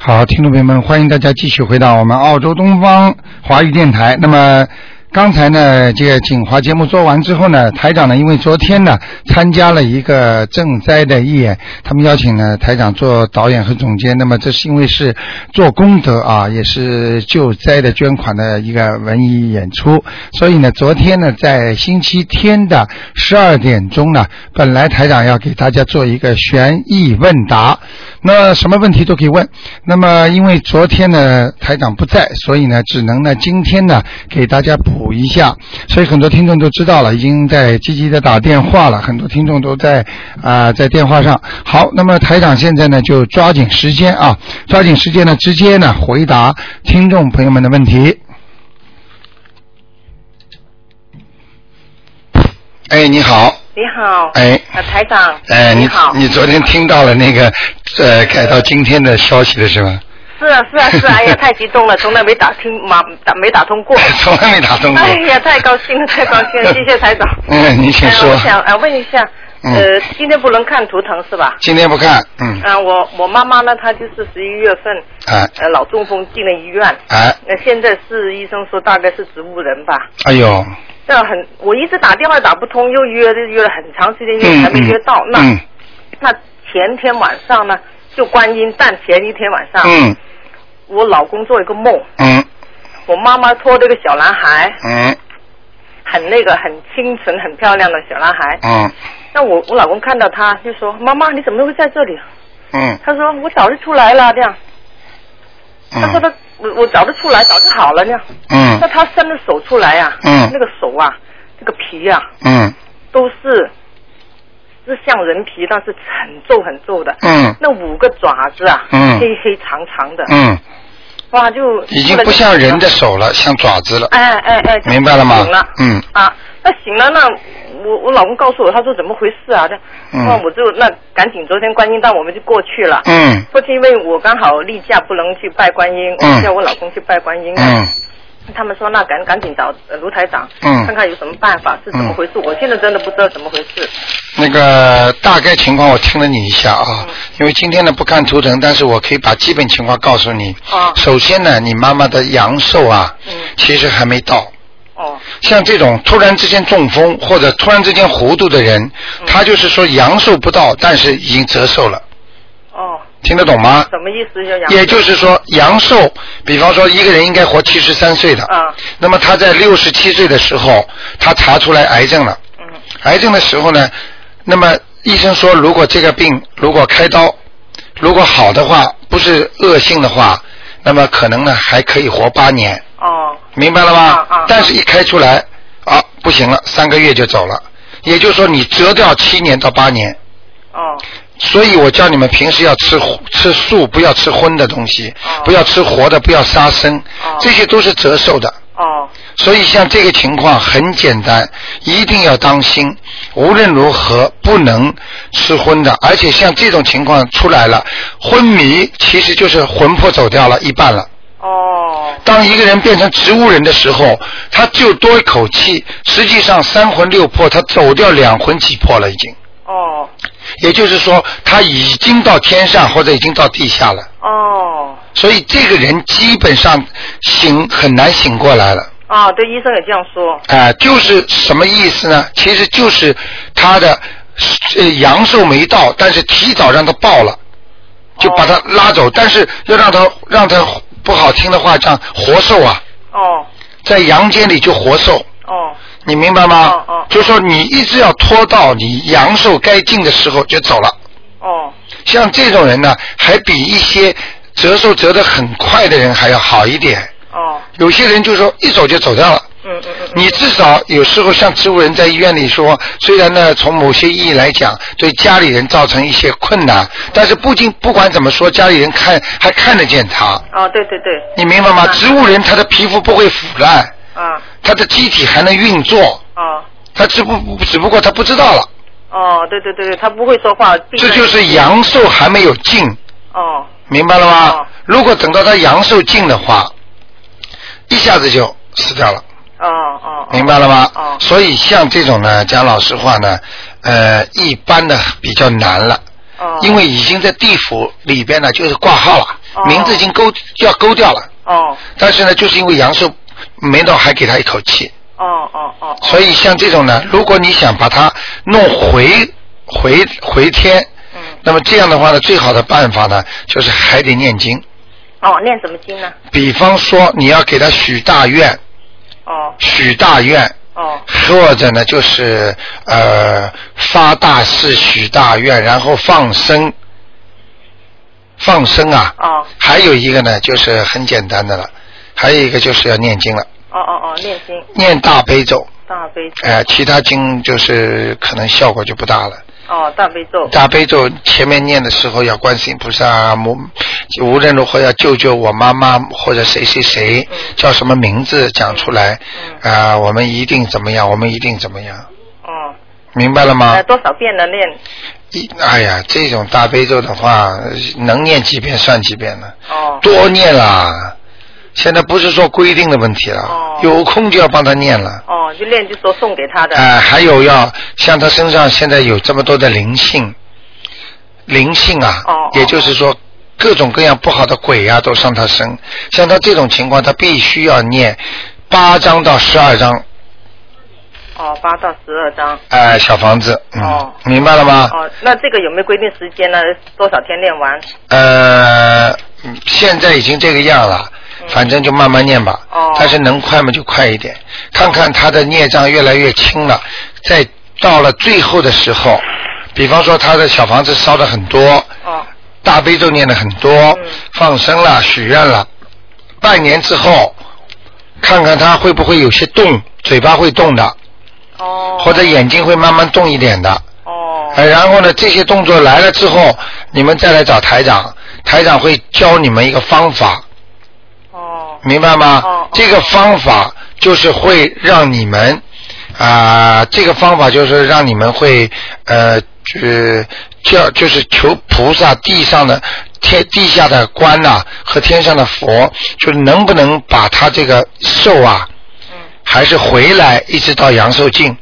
好，听众朋友们，欢迎大家继续回到我们澳洲东方华语电台。那么。刚才呢，这个锦华节目做完之后呢，台长呢，因为昨天呢参加了一个赈灾的义演，他们邀请呢台长做导演和总监。那么这是因为是做功德啊，也是救灾的捐款的一个文艺演出。所以呢，昨天呢在星期天的十二点钟呢，本来台长要给大家做一个悬疑问答，那什么问题都可以问。那么因为昨天呢台长不在，所以呢只能呢今天呢给大家补。一下，所以很多听众都知道了，已经在积极的打电话了。很多听众都在啊，在电话上。好，那么台长现在呢，就抓紧时间啊，抓紧时间呢，直接呢回答听众朋友们的问题。哎，你好。你好。哎。台长。哎，你好。你昨天听到了那个呃改到今天的消息了是吗？是啊是啊是啊！哎呀，太激动了，从来没打听 马打没打通过。从来没打通过。哎呀，太高兴了，太高兴了！谢谢台长。嗯，你请说。我想呃问一下，呃，今天不能看图腾是吧？今天不看，嗯。嗯，我我妈妈呢，她就是十一月份，啊，呃，脑中风进了医院，啊，那现在是医生说大概是植物人吧？哎呦。这很，我一直打电话打不通，又约约了很长时间，又还没约到。那那前天晚上呢，就观音诞前一天晚上。嗯。我老公做一个梦，嗯，我妈妈拖这个小男孩，嗯，很那个很清纯很漂亮的小男孩，嗯，那我我老公看到他就说妈妈你怎么会在这里？嗯，他说我早就出来了这样，他说他我我早就出来早就好了那样，嗯，那他伸着手出来啊，嗯，那个手啊，那个皮啊，嗯，都是。是像人皮，但是很皱很皱的。嗯。那五个爪子啊，嗯，黑黑长长的。嗯。哇，就已经不像人的手了，像爪子了。哎哎哎。明白了吗？嗯。啊，那醒了，那我我老公告诉我，他说怎么回事啊？这，那我就那赶紧昨天观音诞我们就过去了。嗯。过去因为我刚好例假不能去拜观音，我叫我老公去拜观音。嗯。他们说：“那赶赶紧找卢台长，嗯，看看有什么办法，是怎么回事？我现在真的不知道怎么回事。”那个大概情况我听了你一下啊，因为今天呢不看图腾，但是我可以把基本情况告诉你。啊。首先呢，你妈妈的阳寿啊，嗯，其实还没到。哦。像这种突然之间中风或者突然之间糊涂的人，他就是说阳寿不到，但是已经折寿了。哦。听得懂吗？什么意思？叫阳？也就是说，阳寿，比方说一个人应该活七十三岁的，啊，那么他在六十七岁的时候，他查出来癌症了，嗯，癌症的时候呢，那么医生说，如果这个病如果开刀，如果好的话，不是恶性的话，那么可能呢还可以活八年，哦，明白了吧？啊啊，但是一开出来，啊，不行了，三个月就走了，也就是说你折掉七年到八年，哦。所以我叫你们平时要吃吃素，不要吃荤的东西，不要吃活的，不要杀生，这些都是折寿的。哦。所以像这个情况很简单，一定要当心，无论如何不能吃荤的。而且像这种情况出来了，昏迷其实就是魂魄走掉了一半了。哦。当一个人变成植物人的时候，他就多一口气，实际上三魂六魄他走掉两魂几魄了已经。哦。也就是说，他已经到天上或者已经到地下了。哦。所以这个人基本上醒很难醒过来了。啊，对，医生也这样说。哎，就是什么意思呢？其实就是他的呃阳寿没到，但是提早让他报了，就把他拉走。但是要让他让他不好听的话讲活受啊。哦。在阳间里就活受。哦。你明白吗？哦哦。就说你一直要拖到你阳寿该尽的时候就走了。哦。像这种人呢，还比一些折寿折得很快的人还要好一点。哦。有些人就说一走就走掉了。嗯嗯嗯。你至少有时候像植物人在医院里说，虽然呢从某些意义来讲对家里人造成一些困难，但是不仅不管怎么说，家里人看还看得见他。哦，对对对。你明白吗？植物人他的皮肤不会腐烂。啊。他的机体还能运作。啊。他只不只不过他不知道了。哦，对对对对，他不会说话。这就是阳寿还没有尽。哦。明白了吗？如果等到他阳寿尽的话，一下子就死掉了。哦哦。明白了吗？哦。所以像这种呢，讲老实话呢，呃，一般的比较难了。哦。因为已经在地府里边呢，就是挂号了，哦名字已经勾要勾掉了。哦但是呢，就是因为阳寿没到，还给他一口气。哦哦哦。所以像这种呢，如果你想把它弄回回回天，嗯。那么这样的话呢，最好的办法呢，就是还得念经。哦，念什么经呢？比方说，你要给他许大愿，哦许大愿，哦或者呢，就是呃发大誓许大愿，然后放生，放生啊。哦还有一个呢，就是很简单的了，还有一个就是要念经了，哦哦哦，念经念大悲咒，大悲咒。哎、其他经就是可能效果就不大了。哦，大悲咒。大悲咒前面念的时候要观世音菩萨，无无论如何要救救我妈妈或者谁谁谁嗯叫什么名字讲出来，嗯啊、我们一定怎么样，我们一定怎么样，哦。明白了吗呃，？多少遍的？念？一哎呀，这种大悲咒的话，能念几遍算几遍了，哦。多念啦。现在不是说规定的问题了，哦有空就要帮他念了。哦，就念就说送给他的。哎、还有要像他身上现在有这么多的灵性，灵性啊，哦哦也就是说各种各样不好的鬼啊都上他身。像他这种情况，他必须要念八章到十二章，哦，八到十二张。哎、小房子，嗯，哦明白了吗？哦，那这个有没有规定时间呢？多少天练完？呃，嗯现在已经这个样了。嗯反正就慢慢念吧，哦但是能快嘛就快一点，看看他的孽障越来越轻了，在到了最后的时候，比方说他的小房子烧的很多，哦大悲咒念的很多，嗯放生了、许愿了，半年之后，看看他会不会有些动，嘴巴会动的，哦。或者眼睛会慢慢动一点的。然后呢，这些动作来了之后，你们再来找台长，台长会教你们一个方法，哦。明白吗？这个方法就是会让你们啊、这个方法就是让你们会呃，就叫就是求菩萨地上的天地下的官呐、和天上的佛，就是能不能把他这个寿啊，嗯。还是回来一直到阳寿尽。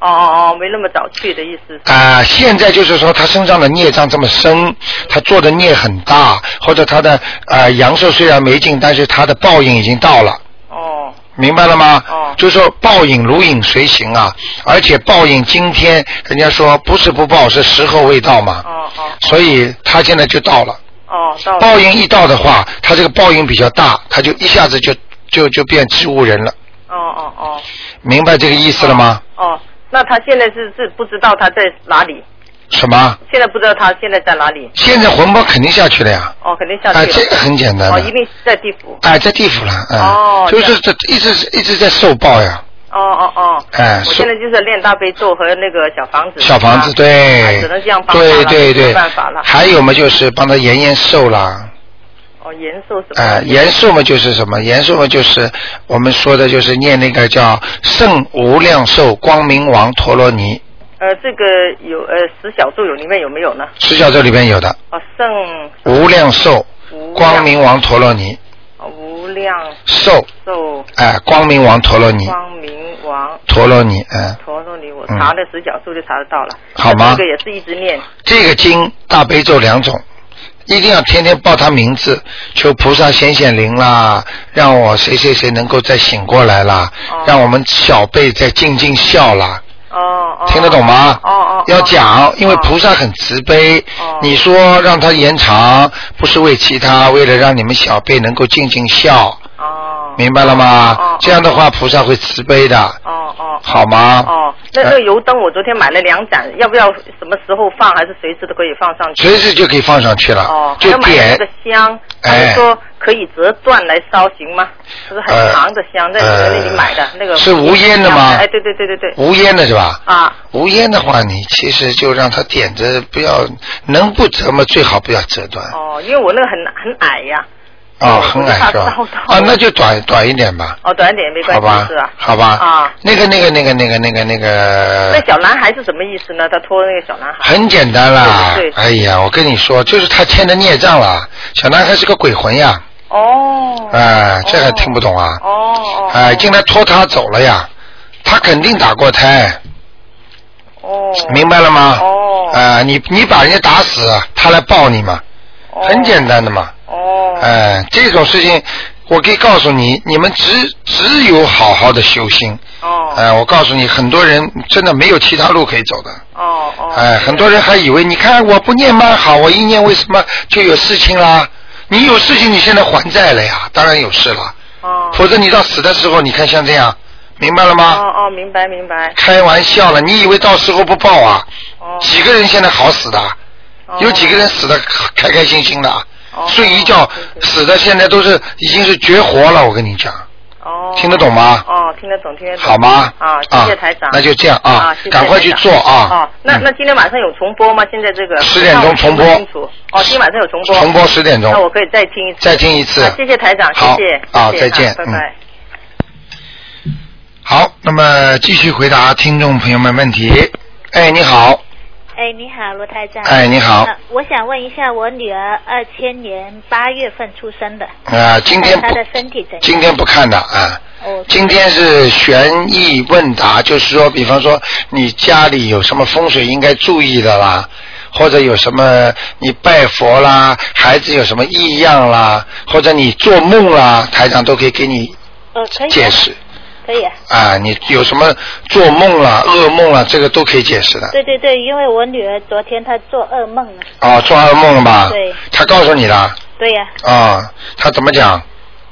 哦哦哦，没那么早去的意思是。啊、现在就是说他身上的孽障这么深，他做的孽很大，或者他的呃阳寿虽然没尽，但是他的报应已经到了，哦明白了吗？哦就是说报应如影随形啊，而且报应今天人家说不是不报，是时候未到嘛，哦哦所以他现在就到了。哦，到了。报应一到的话，他这个报应比较大，他就一下子就就就变植物人了，哦哦哦明白这个意思了吗？哦，那他现在是是不知道他在哪里，什么？现在不知道他现在在哪里。现在魂魄肯定下去了呀，哦，肯定下去哎，了。这个很简单。哦，一定是在地府。哎，在地府了，哎，哦就是这一直一直在受报呀，哦哦哦。哎我现在就是练大悲咒和那个小房子。小房子啊对，只能这样帮他对了对对，没办法了。还有嘛，就是帮他延延寿啦，哦，延寿什么？哎，延寿嘛就是什么？严寿嘛就是我们说的就是念那个叫圣无量寿光明王陀罗尼，呃，这个有呃十小咒有里面有没有呢？十小咒里面有的。哦，圣无量寿。光明王陀罗尼。哦无量寿，寿哎，光明王陀罗尼，光明王。陀罗尼，嗯，陀罗尼，我嗯。查的十小咒就查得到了。好吗？这个也是一直念。这个经大悲咒两种，一定要天天报他名字，求菩萨显显灵啦，让我谁谁谁能够再醒过来啦，哦让我们小辈再尽尽孝啦，哦哦。听得懂吗？哦哦。要讲，因为哦菩萨很慈悲。哦你说让他延长，不是为其他，为了让你们小辈能够尽尽孝，哦。明白了吗？这样的话，菩萨会慈悲的，哦哦。好吗？哦，那那个油灯我昨天买了两盏，要不要什么时候放，还是随时都可以放上去？随时就可以放上去了，哦，还就要买那点个香，他哎们说可以折断来烧，行吗？就是很长的香，在你那里买的那个。是无烟的吗哎，对对对对对。无烟的是吧？啊，无烟的话，你其实就让它点着，不要能不折嘛，最好不要折断。哦，因为我那个很很矮呀。啊，很矮是吧啊，那就短短一点吧，哦，短一点没关系是吧？？好吧。啊。那个那个那个那个那个那个那。小男孩是什么意思呢？他拖那个小男孩。很简单啦哎呀，我跟你说，就是他欠的孽障了。小男孩是个鬼魂呀，哦。哎，这还听不懂啊？哦哦。哎，进来拖他走了呀，他肯定打过胎，哦。明白了吗？哦。哦。啊，你你把人家打死，他来报你嘛，哦很简单的嘛。哦。哎，这种事情，我可以告诉你，你们只只有好好的修心。哦。哎，我告诉你，很多人真的没有其他路可以走的。哦哦。哎，很多人还以为，你看我不念蛮好，我一念为什么就有事情啦？你有事情，你现在还债了呀，当然有事了。哦。否则你到死的时候，你看像这样，明白了吗？哦哦，明白明白。开玩笑了，你以为到时候不报啊？哦。几个人现在好死的？哦有几个人死的开开心心的？哦睡一觉死的，现在都是已经是绝活了，我跟你讲。哦。听得懂吗？哦，听得懂，听得懂。好吗？啊，谢谢台长。那就这样啊赶快去做啊哦，那嗯那今天晚上有重播吗？现在这个10点钟重播哦，今天晚上有重播。重播10点钟那我可以再听一次。再听一次啊谢谢台长，谢好谢。谢谢啊再见拜拜。好，那么继续回答听众朋友们问题。哎，你好，哎，你好，罗台长。哎你好呃我想问一下，我女儿二千年八月份出生的，啊，今天不她的身体怎样？今天不看的啊。哦，今天是悬疑问答，就是说，比方说你家里有什么风水应该注意的啦，或者有什么你拜佛啦，孩子有什么异样啦，或者你做梦啦，台长都可以给你呃，可以啊解释可以啊。啊。你有什么做梦了、噩梦了，这个都可以解释的。对对对，因为我女儿昨天她做噩梦了。哦，做噩梦了吧？对。她告诉你了对呀、啊？她怎么讲？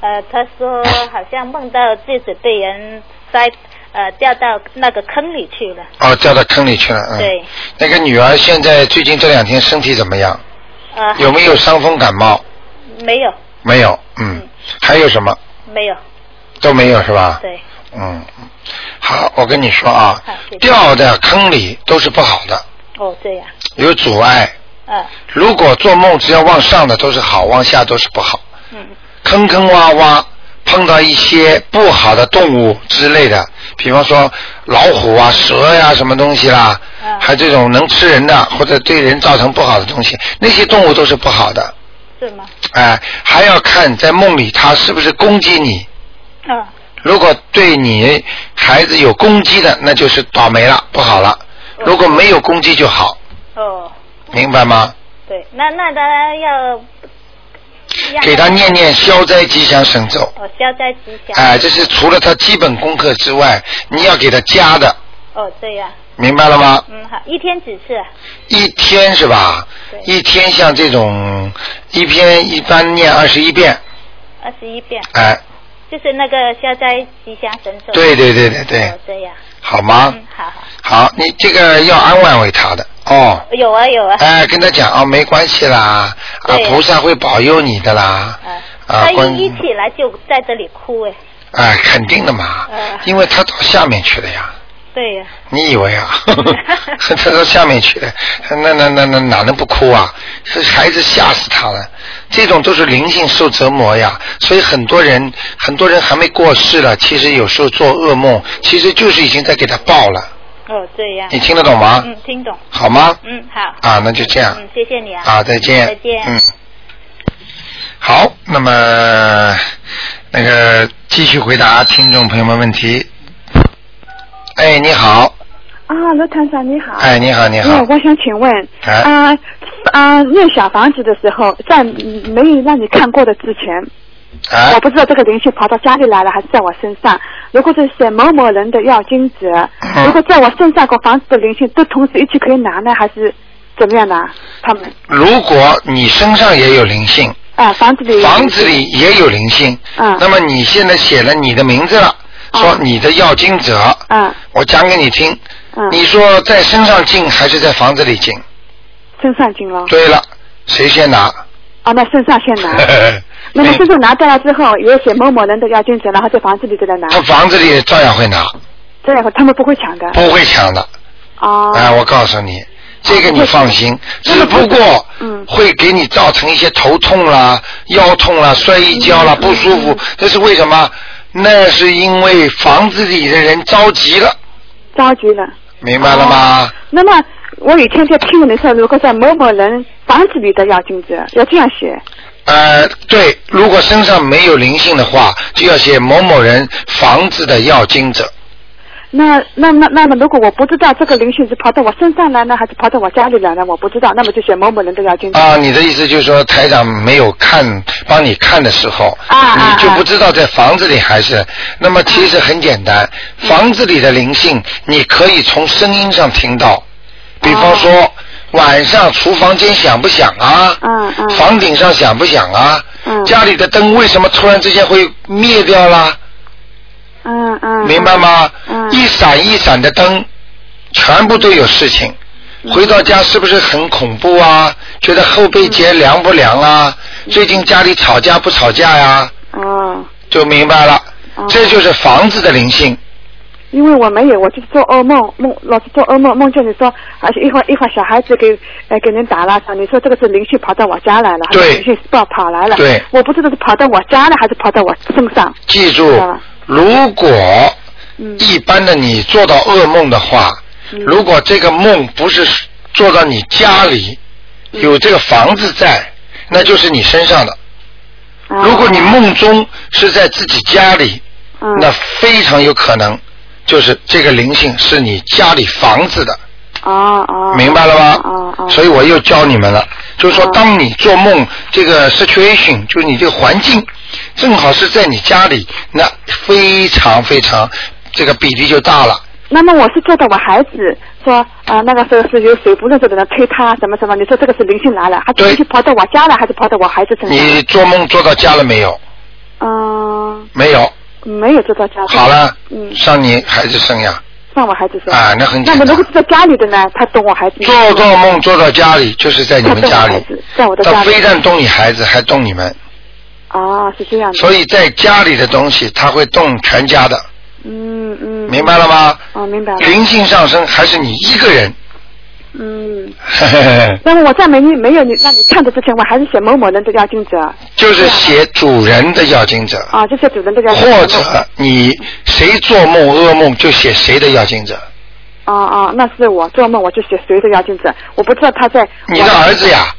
呃，她说好像梦到自己被人塞呃掉到那个坑里去了。哦，掉到坑里去了。嗯。对。那个女儿现在最近这两天身体怎么样？呃，有没有伤风感冒？没有，没有，嗯，还有什么没有，都没有是吧？对，嗯，好，我跟你说啊掉在坑里都是不好的，哦，这样，有阻碍。嗯如果做梦只要往上的都是好，往下都是不好。嗯坑坑洼洼，碰到一些不好的动物之类的，比方说老虎啊、蛇呀、什么东西啦，嗯还这种能吃人的或者对人造成不好的东西，那些动物都是不好的。是吗？哎、还要看在梦里它是不是攻击你。嗯如果对你孩子有攻击的，那就是倒霉了，不好了。如果没有攻击就好，哦，明白吗？对，那那他要要给他念念消灾吉祥神咒。哦，消灾吉祥。哎，这是除了他基本功课之外，你要给他加的，哦，这样，明白了吗？嗯，好，一天几次啊？一天是吧？对一天像这种一篇一般念二十一遍，二十一遍，哎，就是那个消灾吉祥神咒。对对对对对哦，，这样，好吗？嗯，好好，好，你这个要安慰慰他的哦。有啊有啊，哎，跟他讲哦，没关系啦，啊，菩萨会保佑你的啦，啊，啊他一一起来就在这里哭哎，哎，肯定的嘛，嗯因为他到下面去了呀。对呀，你以为啊？他到下面去了，那那那那哪能不哭啊？是孩子吓死他了。这种都是灵性受折磨呀，所以很多人很多人还没过世了，其实有时候做噩梦，其实就是已经在给他报了。哦，这样你，听得懂吗？嗯，听懂，好吗？嗯，好，啊，那就这样。嗯，谢谢你啊，啊，再见。再见，嗯。好，那么那个继续回答听众朋友们问题。哎，你好，啊，罗团长你好。哎，你好，你好。哎，，我想请问，哎。啊啊，念小房子的时候，在没有让你看过的之前，啊我不知道这个灵性跑到家里来了还是在我身上。如果是写某某人的要金子，嗯。如果在我身上和房子的灵性都同时一起可以拿呢，还是怎么样拿？他们。如果你身上也有灵性，啊，房子里房子里也有灵性，嗯。那么你现在写了你的名字了，说哦你的要经者，嗯我讲给你听，嗯，你说在身上进还是在房子里进？身上进了对了，谁先拿？啊，那身上先拿。那么身上拿掉了之后，有写某某人的要金者，然后在房子里就在拿，他房子里照样会拿，照样他们不会抢的。不会抢的。哦。哎，我告诉你，这个你放心，只不过嗯会给你造成一些头痛啦、腰痛啦、摔一跤啦、不舒服。这是为什么？那是因为房子里的人着急了，着急了。明白了吗？那么我以前在听闻的时候，如果在某某人房子里的要金子，要这样写。呃，对，如果身上没有灵性的话，就要写某某人房子的要经者。那那那那么，如果我不知道这个灵性是跑到我身上来呢，还是跑到我家里来呢？我不知道，那么就选某某人的要经。啊，你的意思就是说台长没有看帮你看的时候，啊啊你就不知道在房子里还是？那么其实很简单，房子里的灵性你可以从声音上听到，比方说。晚上厨房间响不响啊？嗯嗯房顶上响不响啊？嗯家里的灯为什么突然之间会灭掉啦？嗯嗯。明白吗？嗯。一闪一闪的灯，全部都有事情。嗯回到家是不是很恐怖啊？觉得后背节凉不凉啊？最近家里吵架不吵架呀？哦，就明白了，哦这就是房子的灵性。因为我没有，我就是做噩梦，梦老是做噩梦，梦见你说，而且一会儿一会儿小孩子给呃给人打了，你说这个是灵性跑到我家来了，对灵性跑跑来了，对我不知道是跑到我家了还是跑到我身上，记住如果嗯。一般的你做到噩梦的话，嗯。如果这个梦不是做到你家里嗯。有这个房子在，那就是你身上的。啊如果你梦中是在自己家里，嗯。那非常有可能就是这个灵性是你家里房子的，哦哦，明白了吧？哦哦，所以我又教你们了，就是说哦，当你做梦这个 situation，就是你这个环境正好是在你家里，那非常非常这个比例就大了。那么我是做到我孩子说啊、那个时候是有谁不认识的人推他什么什么，你说这个是灵性来了，还是跑到我家了，还是跑到我孩子身上？你做梦做到家了没有？嗯、没有。没有做到家。好了，嗯，上你孩子身呀。让我孩子说。啊那很简单那么如果是在家里的呢？他懂我孩子。做做梦做到家里，就是在你们家里在我的家里他非但动你孩子，还动你们，啊，是这样的。所以在家里的东西，他会动全家的，嗯嗯。明白了吗？哦，明白了。灵性上升还是你一个人？嗯。那么我在没你没有你让你看的之前，我还是写某某人的要经者就是写主人的要经者，啊，就写主人的要经者。或者你谁做梦噩梦就写谁的要经者，啊啊，那是我做梦我就写谁的要经者，我不知道他在。你的儿子呀，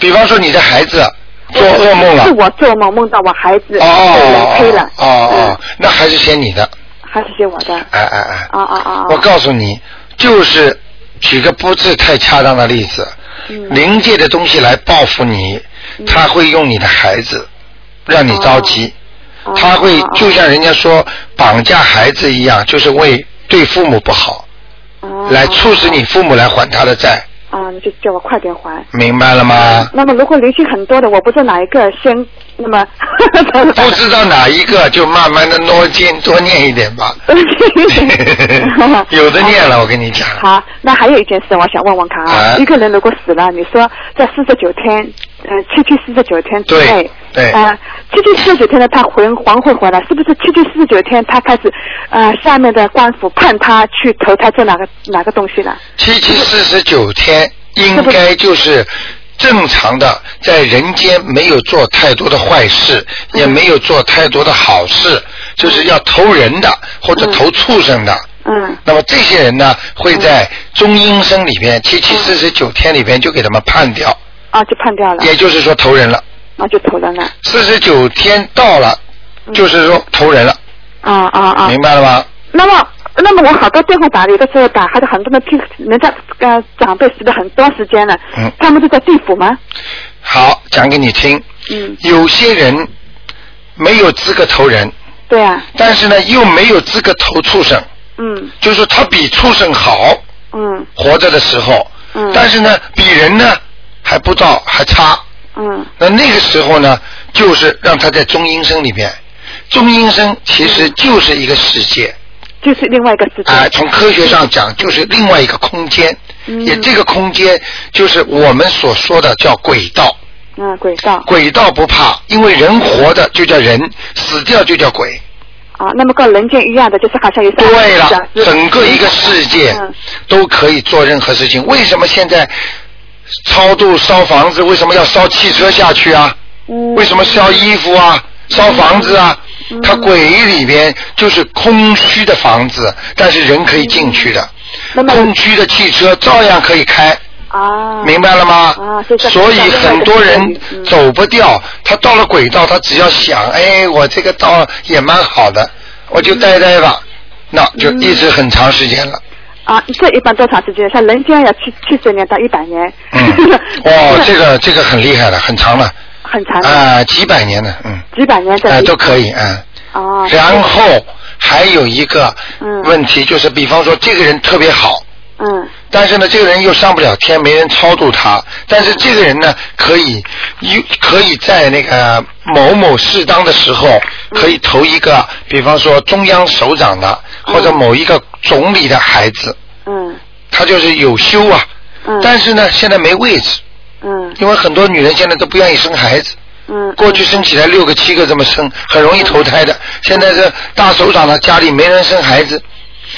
比方说你的孩子做噩梦了。是，我做梦梦到我孩子被人哦推了。哦，哦嗯。哦，那还是写你的，还是写我的。哎哎哎，啊啊啊！我告诉你，就是举个不是太恰当的例子，嗯。灵界的东西来报复你，他会用你的孩子让你着急，哦他会哦就像人家说绑架孩子一样，就是为对父母不好，哦来促使你父母来还他的债，啊，你就叫我快点还。明白了吗？那么如果灵性很多的，我不知道哪一个先，那么 不知道哪一个，就慢慢的多念多念一点吧。有的念了，我跟你讲。好，那还有一件事，我想问问看啊，啊一个人如果死了，你说在四十九天，呃，七七四十九天之内，对对呃，七七四十九天呢，他魂还会回来，是不是七七四十九天他开始，呃，下面的官府判他去投胎做哪个哪个东西了？七七四十九天应该就是正常的，在人间没有做太多的坏事，也没有做太多的好事，就是要投人的或者投畜生的。嗯。那么这些人呢，会在中阴身里边七七四十九天里边就给他们判掉，啊，就判掉了，也就是说投人了。啊，就投人了，四十九天到了，就是说投人了，啊啊啊！明白了吗？那么，那么我好多电话打，有的时候打，还是很多人听，人家呃长辈死了很多时间了，嗯。他们是在地府吗？好，讲给你听。嗯，有些人没有资格投人，对啊，但是呢又没有资格投畜生，嗯。就是他比畜生好，嗯。活着的时候，嗯。但是呢比人呢还不到，还差。嗯那那个时候呢，就是让他在中阴身里面，中阴身其实就是一个世界，就是另外一个世界。啊、从科学上讲就是另外一个空间，嗯也这个空间就是我们所说的叫轨道。嗯，轨道轨道不怕，因为人活的就叫人，死掉就叫鬼。啊，那么跟人间一样的，就是好像有对了，整个一个世界嗯都可以做任何事情。为什么现在超度烧房子？为什么要烧汽车下去啊？嗯为什么烧衣服啊？烧房子啊？它鬼里边就是空虚的房子，但是人可以进去的。空虚的汽车照样可以开。啊，明白了吗？啊所以很多人嗯走不掉，他到了轨道，他只要想，哎，我这个道也蛮好的，我就待待吧，那就一直很长时间了。啊，这一般多长时间？像人间要七七十年到一百年。嗯，哦，这个这个很厉害了，很长了。很长。啊，几百年的，嗯。几百年的。啊，都可以，嗯。哦。然后还有一个问题，就是比方说这个人特别好。嗯。但是呢，这个人又上不了天，没人超度他。但是这个人呢，可以又可以在那个某某适当的时候，可以投一个，比方说中央首长的，或者某一个总理的孩子。嗯。他就是有修啊。嗯。但是呢，现在没位置。嗯。因为很多女人现在都不愿意生孩子。嗯。过去生起来六个七个这么生，很容易投胎的。现在这大首长呢，家里没人生孩子，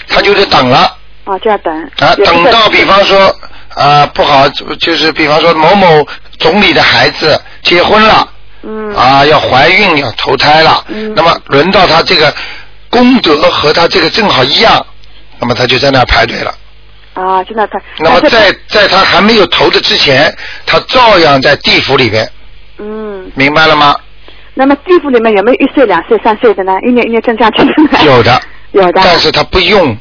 他就得等了。啊，就要等啊，等到比方说啊不好，就是比方说某某总理的孩子结婚了，嗯，啊要怀孕要投胎了，嗯，那么轮到他这个功德和他这个正好一样，那么他就在那排队了。啊，就那排。那么在在他还没有投的之前，他照样在地府里边。嗯。明白了吗？那么地府里面有没有一岁、两岁、三岁的呢？一年一年增加去的？有的。有的。但是他不用。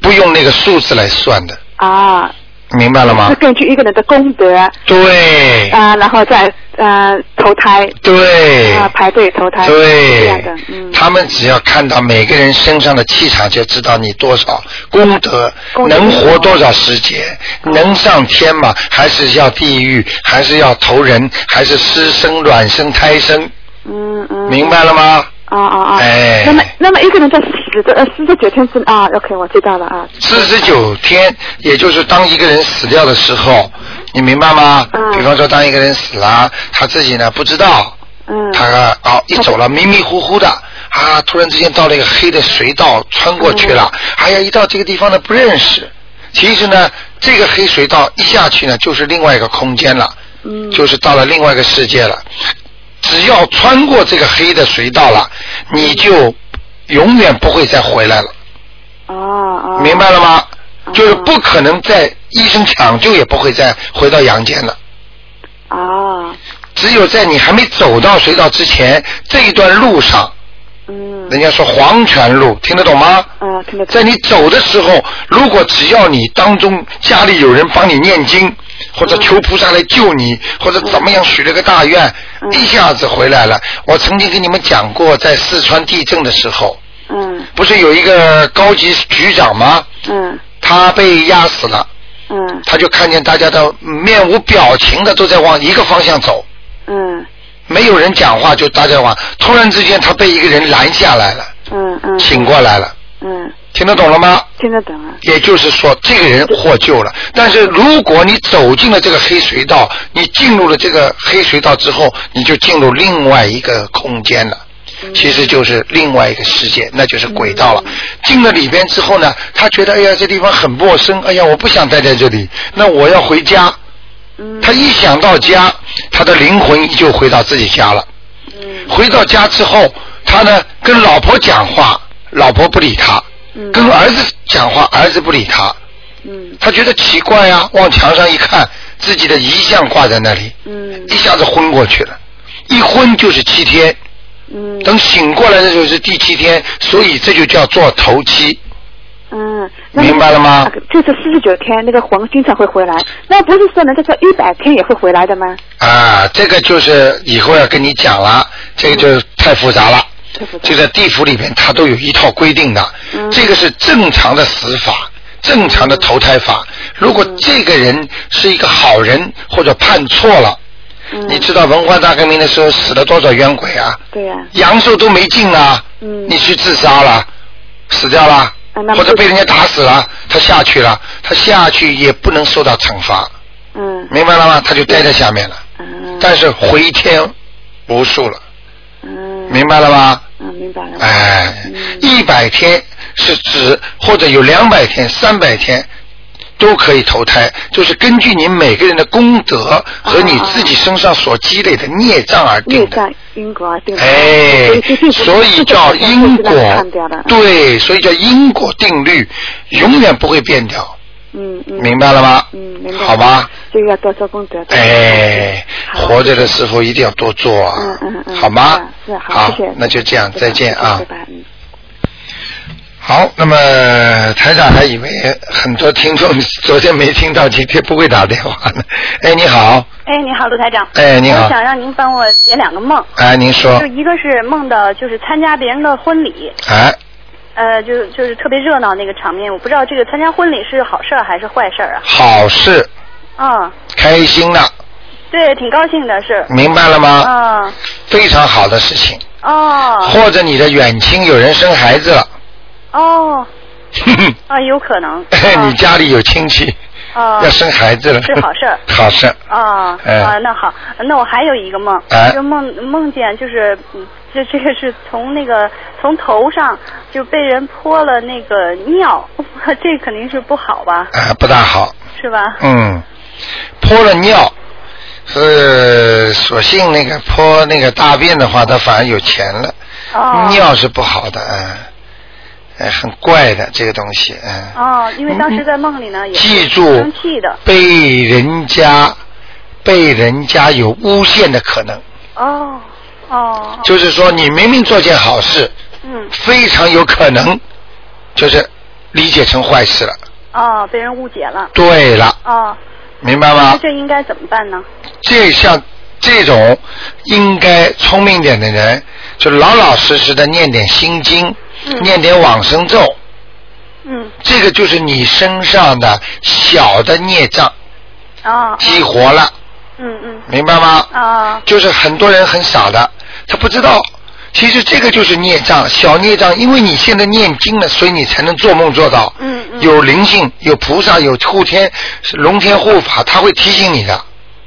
不用那个数字来算的啊，明白了吗？是根据一个人的功德对啊，然后再呃投胎对啊排队投胎对这样的，嗯，他们只要看到每个人身上的气场，就知道你多少功德，能活多少时间，能上天嘛？还是要地狱？还是要投人？还是湿生、卵生、胎生？嗯嗯，明白了吗？啊啊啊！哎，那么那么一个人在死的呃四十九天之啊，OK，我知道了啊。四十九天，也就是当一个人死掉的时候，你明白吗？嗯。比方说，当一个人死了，他自己呢不知道。嗯。他哦一走了，迷迷糊糊的啊，突然之间到了一个黑的隧道，穿过去了。哎呀，一到这个地方呢不认识。其实呢，这个黑隧道一下去呢，就是另外一个空间了。嗯。就是到了另外一个世界了。只要穿过这个黑的隧道了，你就永远不会再回来了。哦哦。明白了吗？就是不可能在医生抢救也不会再回到阳间了。哦。只有在你还没走到隧道之前这一段路上。嗯。人家说黄泉路，听得懂吗？嗯，听得懂。在你走的时候，如果只要你当中家里有人帮你念经。或者求菩萨来救你，或者怎么样许了个大愿，一下子回来了。我曾经跟你们讲过，在四川地震的时候，嗯，不是有一个高级局长吗？嗯，他被压死了，嗯，他就看见大家都面无表情的都在往一个方向走，嗯，没有人讲话，就大家话，突然之间他被一个人拦下来了，嗯嗯，醒过来了，嗯。听得懂了吗？听得懂啊。也就是说，这个人获救了。但是如果你走进了这个黑隧道，你进入了这个黑隧道之后，你就进入另外一个空间了，其实就是另外一个世界，那就是轨道了。进了里边之后呢，他觉得哎呀，这地方很陌生，哎呀，我不想待在这里，那我要回家。他一想到家，他的灵魂就回到自己家了。回到家之后，他呢跟老婆讲话，老婆不理他。跟儿子讲话，儿子不理他。嗯。他觉得奇怪呀，往墙上一看，自己的遗像挂在那里。嗯。一下子昏过去了，一昏就是七天。嗯。等醒过来的时候是第七天，所以这就叫做头七。嗯。明白了吗？就是四十九天，那个黄经常会回来。那不是说能够说一百天也会回来的吗？啊，这个就是以后要跟你讲了，这个就太复杂了。就在地府里面，它都有一套规定的。这个是正常的死法，正常的投胎法。如果这个人是一个好人，或者判错了，你知道文化大革命的时候死了多少冤鬼啊？对呀。阳寿都没尽啊！你去自杀了，死掉了，或者被人家打死了，他下去了，他下去也不能受到惩罚。嗯。明白了吗？他就待在下面了。嗯。但是回天无数了。嗯。明白了吗？嗯，明白了。哎，一百天是指或者有两百天、三百天都可以投胎，就是根据你每个人的功德和你自己身上所积累的孽障而定的。因果而定的。哎，所以叫因果。对，所以叫因果定律，永远不会变掉。嗯嗯。明白了吗？嗯，明白。好吧。这个要多做功德。哎，活着的时候一定要多做啊。嗯嗯嗯。好吗？是好，谢谢。那就这样，再见啊。拜拜。嗯。好，那么台长还以为很多听众昨天没听到，今天不会打电话呢。哎，你好，哎，你好，卢台长。哎，你好我想让您帮我解两个梦。哎，您说就，一个是梦到就是参加别人的婚礼，哎，呃，就就是特别热闹那个场面，我不知道这个参加婚礼是好事儿还是坏事儿啊？好事，啊，开心的，对，挺高兴的是。明白了吗？嗯，非常好的事情，哦，或者你的远亲有人生孩子了，哦，啊，有可能。你家里有亲戚啊要生孩子了，是好事儿。好事，啊哎。啊，那好，那我还有一个梦，哎。就梦梦见就是，嗯这这个是从那个从头上就被人泼了那个尿，这肯定是不好吧，啊，不大好，是吧？嗯，泼了尿，是所幸那个泼那个大便的话，他反而有钱了。哦。尿是不好的，嗯，哎，很怪的这个东西，嗯。哦，因为当时在梦里呢，也记住生气的。被人家被人家有诬陷的可能，哦哦，就是说你明明做件好事，嗯非常有可能就是理解成坏事了。哦，被人误解了。对了，哦，明白吗那？这应该怎么办呢？这像这种应该聪明点的人，就老老实实的念点心经，嗯念点往生咒，嗯。这个就是你身上的小的孽障哦，激活了，嗯嗯。明白吗？啊就是很多人很傻的，他不知道，其实这个就是孽障，小孽障，因为你现在念经了，所以你才能做梦做到。嗯嗯。有灵性，有菩萨，有护天龙天护法，他会提醒你的。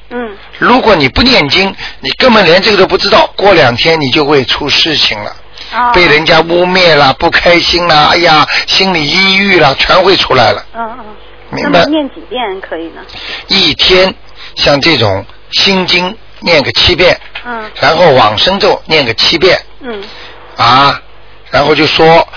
嗯。如果你不念经，你根本连这个都不知道，过两天你就会出事情了，啊被人家污蔑了，不开心了，哎呀，心理抑郁了，全会出来了。嗯嗯，明白念几遍可以呢？一天像这种心经念个七遍，嗯然后往生咒念个七遍，嗯啊，然后就说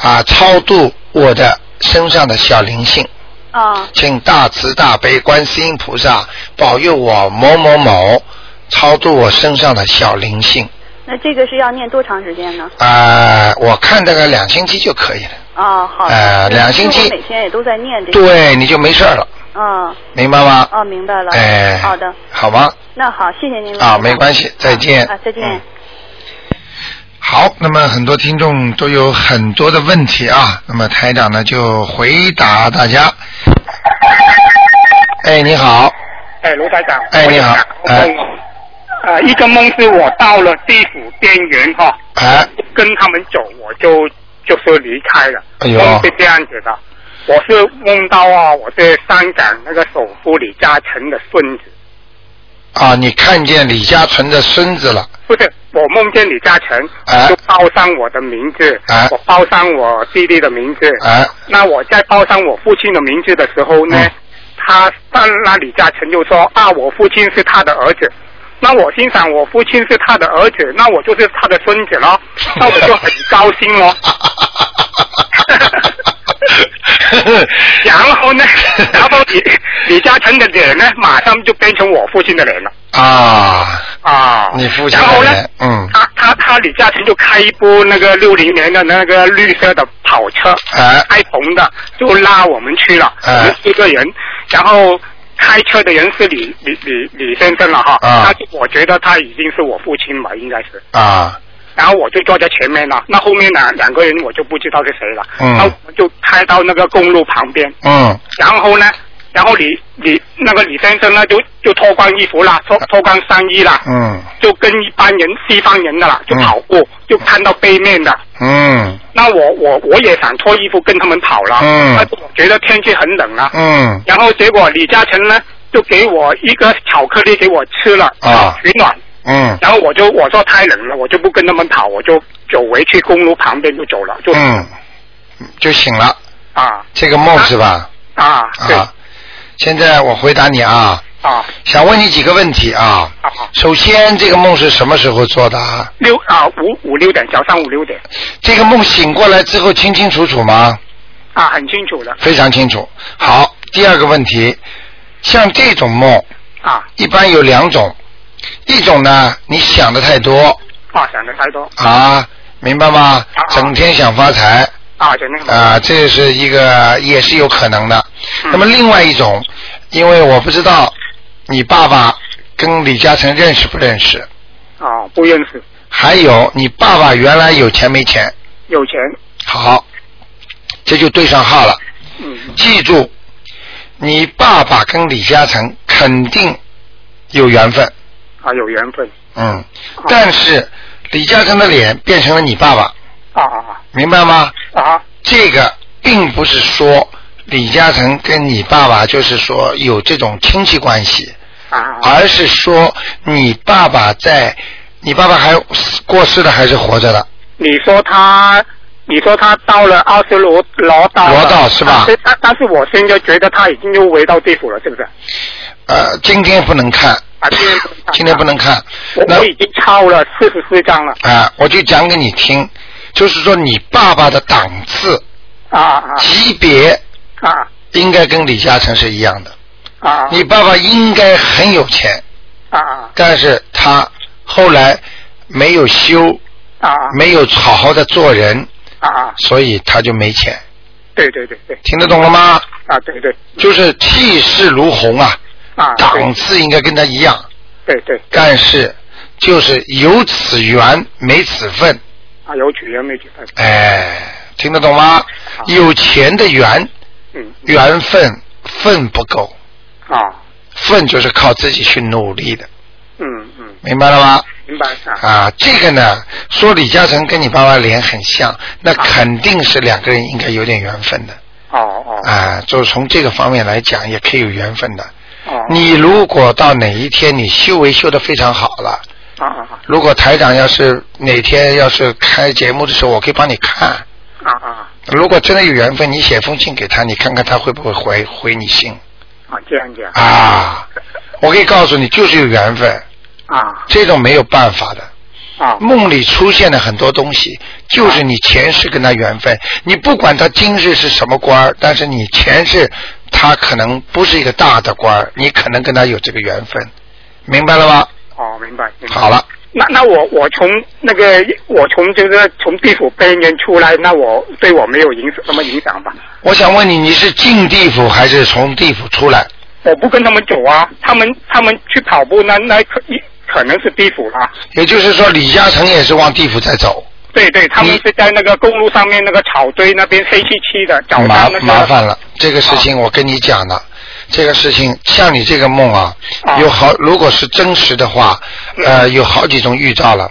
啊，超度我的身上的小灵性，啊请大慈大悲观世音菩萨保佑我某某某超度我身上的小灵性。那这个是要念多长时间呢？啊、我看大概两星期就可以了。哦，好的。呃两星期每天也都在念这个。。对，你就没事儿了，嗯。明白吗？哦，明白了。哎，好的，好吗？那好，谢谢您。啊，没关系，再见。啊，再见。嗯好，那么很多听众都有很多的问题啊，那么台长呢就回答大家。哎，你好，哎，卢台长。哎你好哎哎。呃，一个梦是我到了地府边缘哈，哎，跟他们走，我就就是离开了。哎呦。梦是这样子的，我是梦到啊，我是香港那个首富李嘉诚的孙子，啊，你看见李嘉诚的孙子了，不是我梦见李嘉诚，哎。就报上我的名字，哎。我报上我弟弟的名字，哎，那我在报上我父亲的名字的时候呢，嗯。他但那李嘉诚就说啊，我父亲是他的儿子。那我欣赏，我父亲是他的儿子，那我就是他的孙子咯，那我就很高兴咯。然后呢，然后李李嘉诚的脸呢，马上就变成我父亲的脸了。啊，啊。你父亲然后呢，，嗯，他他他李嘉诚就开一部那个六零年的那个绿色的跑车，哎。开篷的，就拉我们去了，哎我们四个人，然后开车的人是李李李李先生了哈，啊。那就我觉得他已经是我父亲嘛，应该是，啊，然后我就坐在前面了，那后面呢两个人我就不知道是谁了，嗯。那我们就开到那个公路旁边，嗯，然后呢，然后李李那个李先生呢就就脱光衣服啦，脱脱光上衣啦，嗯，就跟一般人西方人的啦，就跑过，就看到背面的。嗯，那我我我也想脱衣服跟他们跑了，嗯。但是我觉得天气很冷啊。嗯，然后结果李嘉诚呢就给我一个巧克力给我吃了，啊。取暖。嗯，然后我就我说太冷了，我就不跟他们跑，我就走回去公路旁边就走了，就、嗯，就醒了，啊。这个梦是吧？啊对。啊，现在我回答你啊，啊想问你几个问题啊。首先，这个梦是什么时候做的啊？六啊五五六点早上五六点这个梦醒过来之后清清楚楚吗？啊很清楚的非常清楚。好，第二个问题，像这种梦啊一般有两种，一种呢你想的太多啊想的太多啊，明白吗啊？整天想发财啊，就那个啊，这是一个也是有可能的。嗯。那么另外一种，因为我不知道你爸爸跟李嘉诚认识不认识，啊，不认识，还有你爸爸原来有钱没钱，有钱，好，这就对上号了。嗯。记住，你爸爸跟李嘉诚肯定有缘分，啊，有缘分，嗯，但是李嘉诚的脸变成了你爸爸，啊啊明白吗？啊啊这个并不是说李嘉诚跟你爸爸就是说有这种亲戚关系，啊啊！而是说你爸爸在，你爸爸还过世了还是活着的？你说他，你说他到了二十罗罗道了罗道是吧但但但是我现在觉得他已经又回到地府了，是不是？呃，今天不能看，啊，今天不能看今天不能看。我我已经抄了四十四章了。啊，我就讲给你听，就是说你爸爸的档次、啊啊级别啊应该跟李嘉诚是一样的。啊！你爸爸应该很有钱，啊啊但是他后来没有修，啊没有好好的做人，啊啊！所以他就没钱。对对对对听得懂了吗？啊对对就是气势如虹啊，啊档次应该跟他一样，对对但是就是有此缘没此份，啊有取缘没取分？哎，听得懂吗？有钱的缘，嗯。缘分份不够，啊。份就是靠自己去努力的，嗯嗯。明白了吗？明白啊。啊，这个呢，说李嘉诚跟你爸爸脸很像，那肯定是两个人应该有点缘分的。哦哦。啊，就是从这个方面来讲，也可以有缘分的。哦。你如果到哪一天你修为修得非常好了，啊啊如果台长要是哪天要是开节目的时候，我可以帮你看。啊啊如果真的有缘分，你写封信给他，你看看他会不会回回你信啊这样讲啊？我可以告诉你，就是有缘分，啊这种没有办法的。啊梦里出现的很多东西，就是你前世跟他缘分。你不管他今世是什么官儿，但是你前世他可能不是一个大的官儿，你可能跟他有这个缘分，明白了吗？哦明白明白。好了，那那我我从那个我从就是从地府边缘出来，那我对我没有影什么影响吧？我想问你，你是进地府还是从地府出来？我不跟他们走啊，他们他们去跑步那那可一可能是地府啦。也就是说，李嘉诚也是往地府在走，对对，他们是在那个公路上面那个草堆那边黑漆漆的，找麻到那个麻烦了。这个事情我跟你讲了，这个事情像你这个梦啊，啊。有好，如果是真实的话，呃，有好几种预兆了，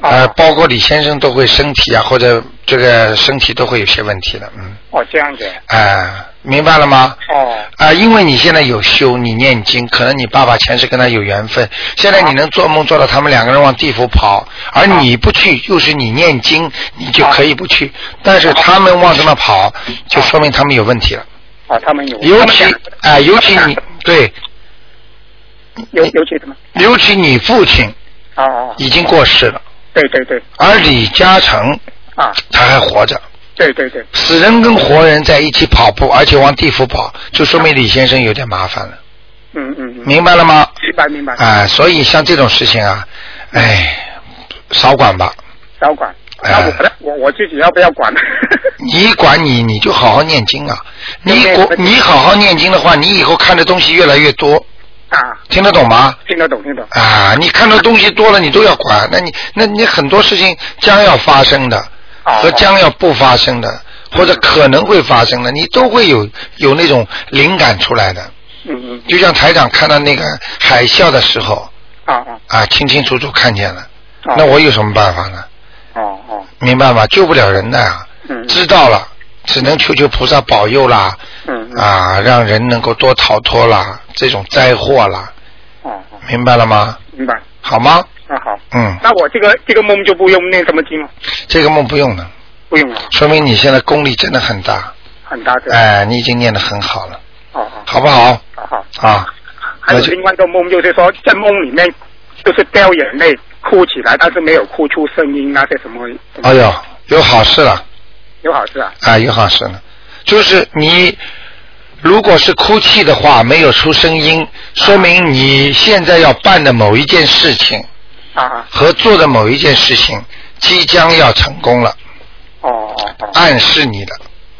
呃，啊包括李先生都会身体啊，或者这个身体都会有些问题的，嗯，哦这样子。哎、明白了吗？哦。啊、因为你现在有修，你念经，可能你爸爸前世跟他有缘分，现在你能做梦做到他们两个人往地府跑，而你不去，又是你念经，你就可以不去，但是他们往这么跑，就说明他们有问题了。哦他们有尤其他们两哎、尤其你对，尤尤其什么？尤其你父亲哦哦已经过世了，对对对而李嘉诚啊他还活着。对对对死人跟活人在一起跑步，而且往地府跑，就说明李先生有点麻烦了，嗯嗯嗯明白了吗？明白明白啊、所以像这种事情啊，哎，少管吧。少管。我的我我自己要不要管？你管你，你就好好念经啊！你你好好念经的话，你以后看的东西越来越多，啊，听得懂吗？听得懂听得懂。啊，你看到东西多了，你都要管。那你那你很多事情将要发生的哦和将要不发生的，或者可能会发生的，你都会有有那种灵感出来的。嗯嗯就像台长看到那个海啸的时候啊啊啊，清清楚楚看见了，哦那我有什么办法呢？哦哦明白吗？救不了人的呀。嗯知道了，只能求求菩萨保佑啦，嗯嗯啊，让人能够多逃脱啦，这种灾祸啦，哦哦明白了吗？明白。好吗？那好，嗯，那我这个这个梦就不用念什么经了，这个梦不用了，不用了，说明你现在功力真的很大，很大的。哎，你已经念得很好了，哦哦，好不好？好好。啊，还有另外一个梦，就是说在梦里面就是掉眼泪哭起来，但是没有哭出声音，那些什么？哎呦，有好事了，有好事啊？啊，有好事了，就是你。如果是哭泣的话，没有出声音，说明你现在要办的某一件事情啊啊和做的某一件事情即将要成功了。哦哦暗示你的，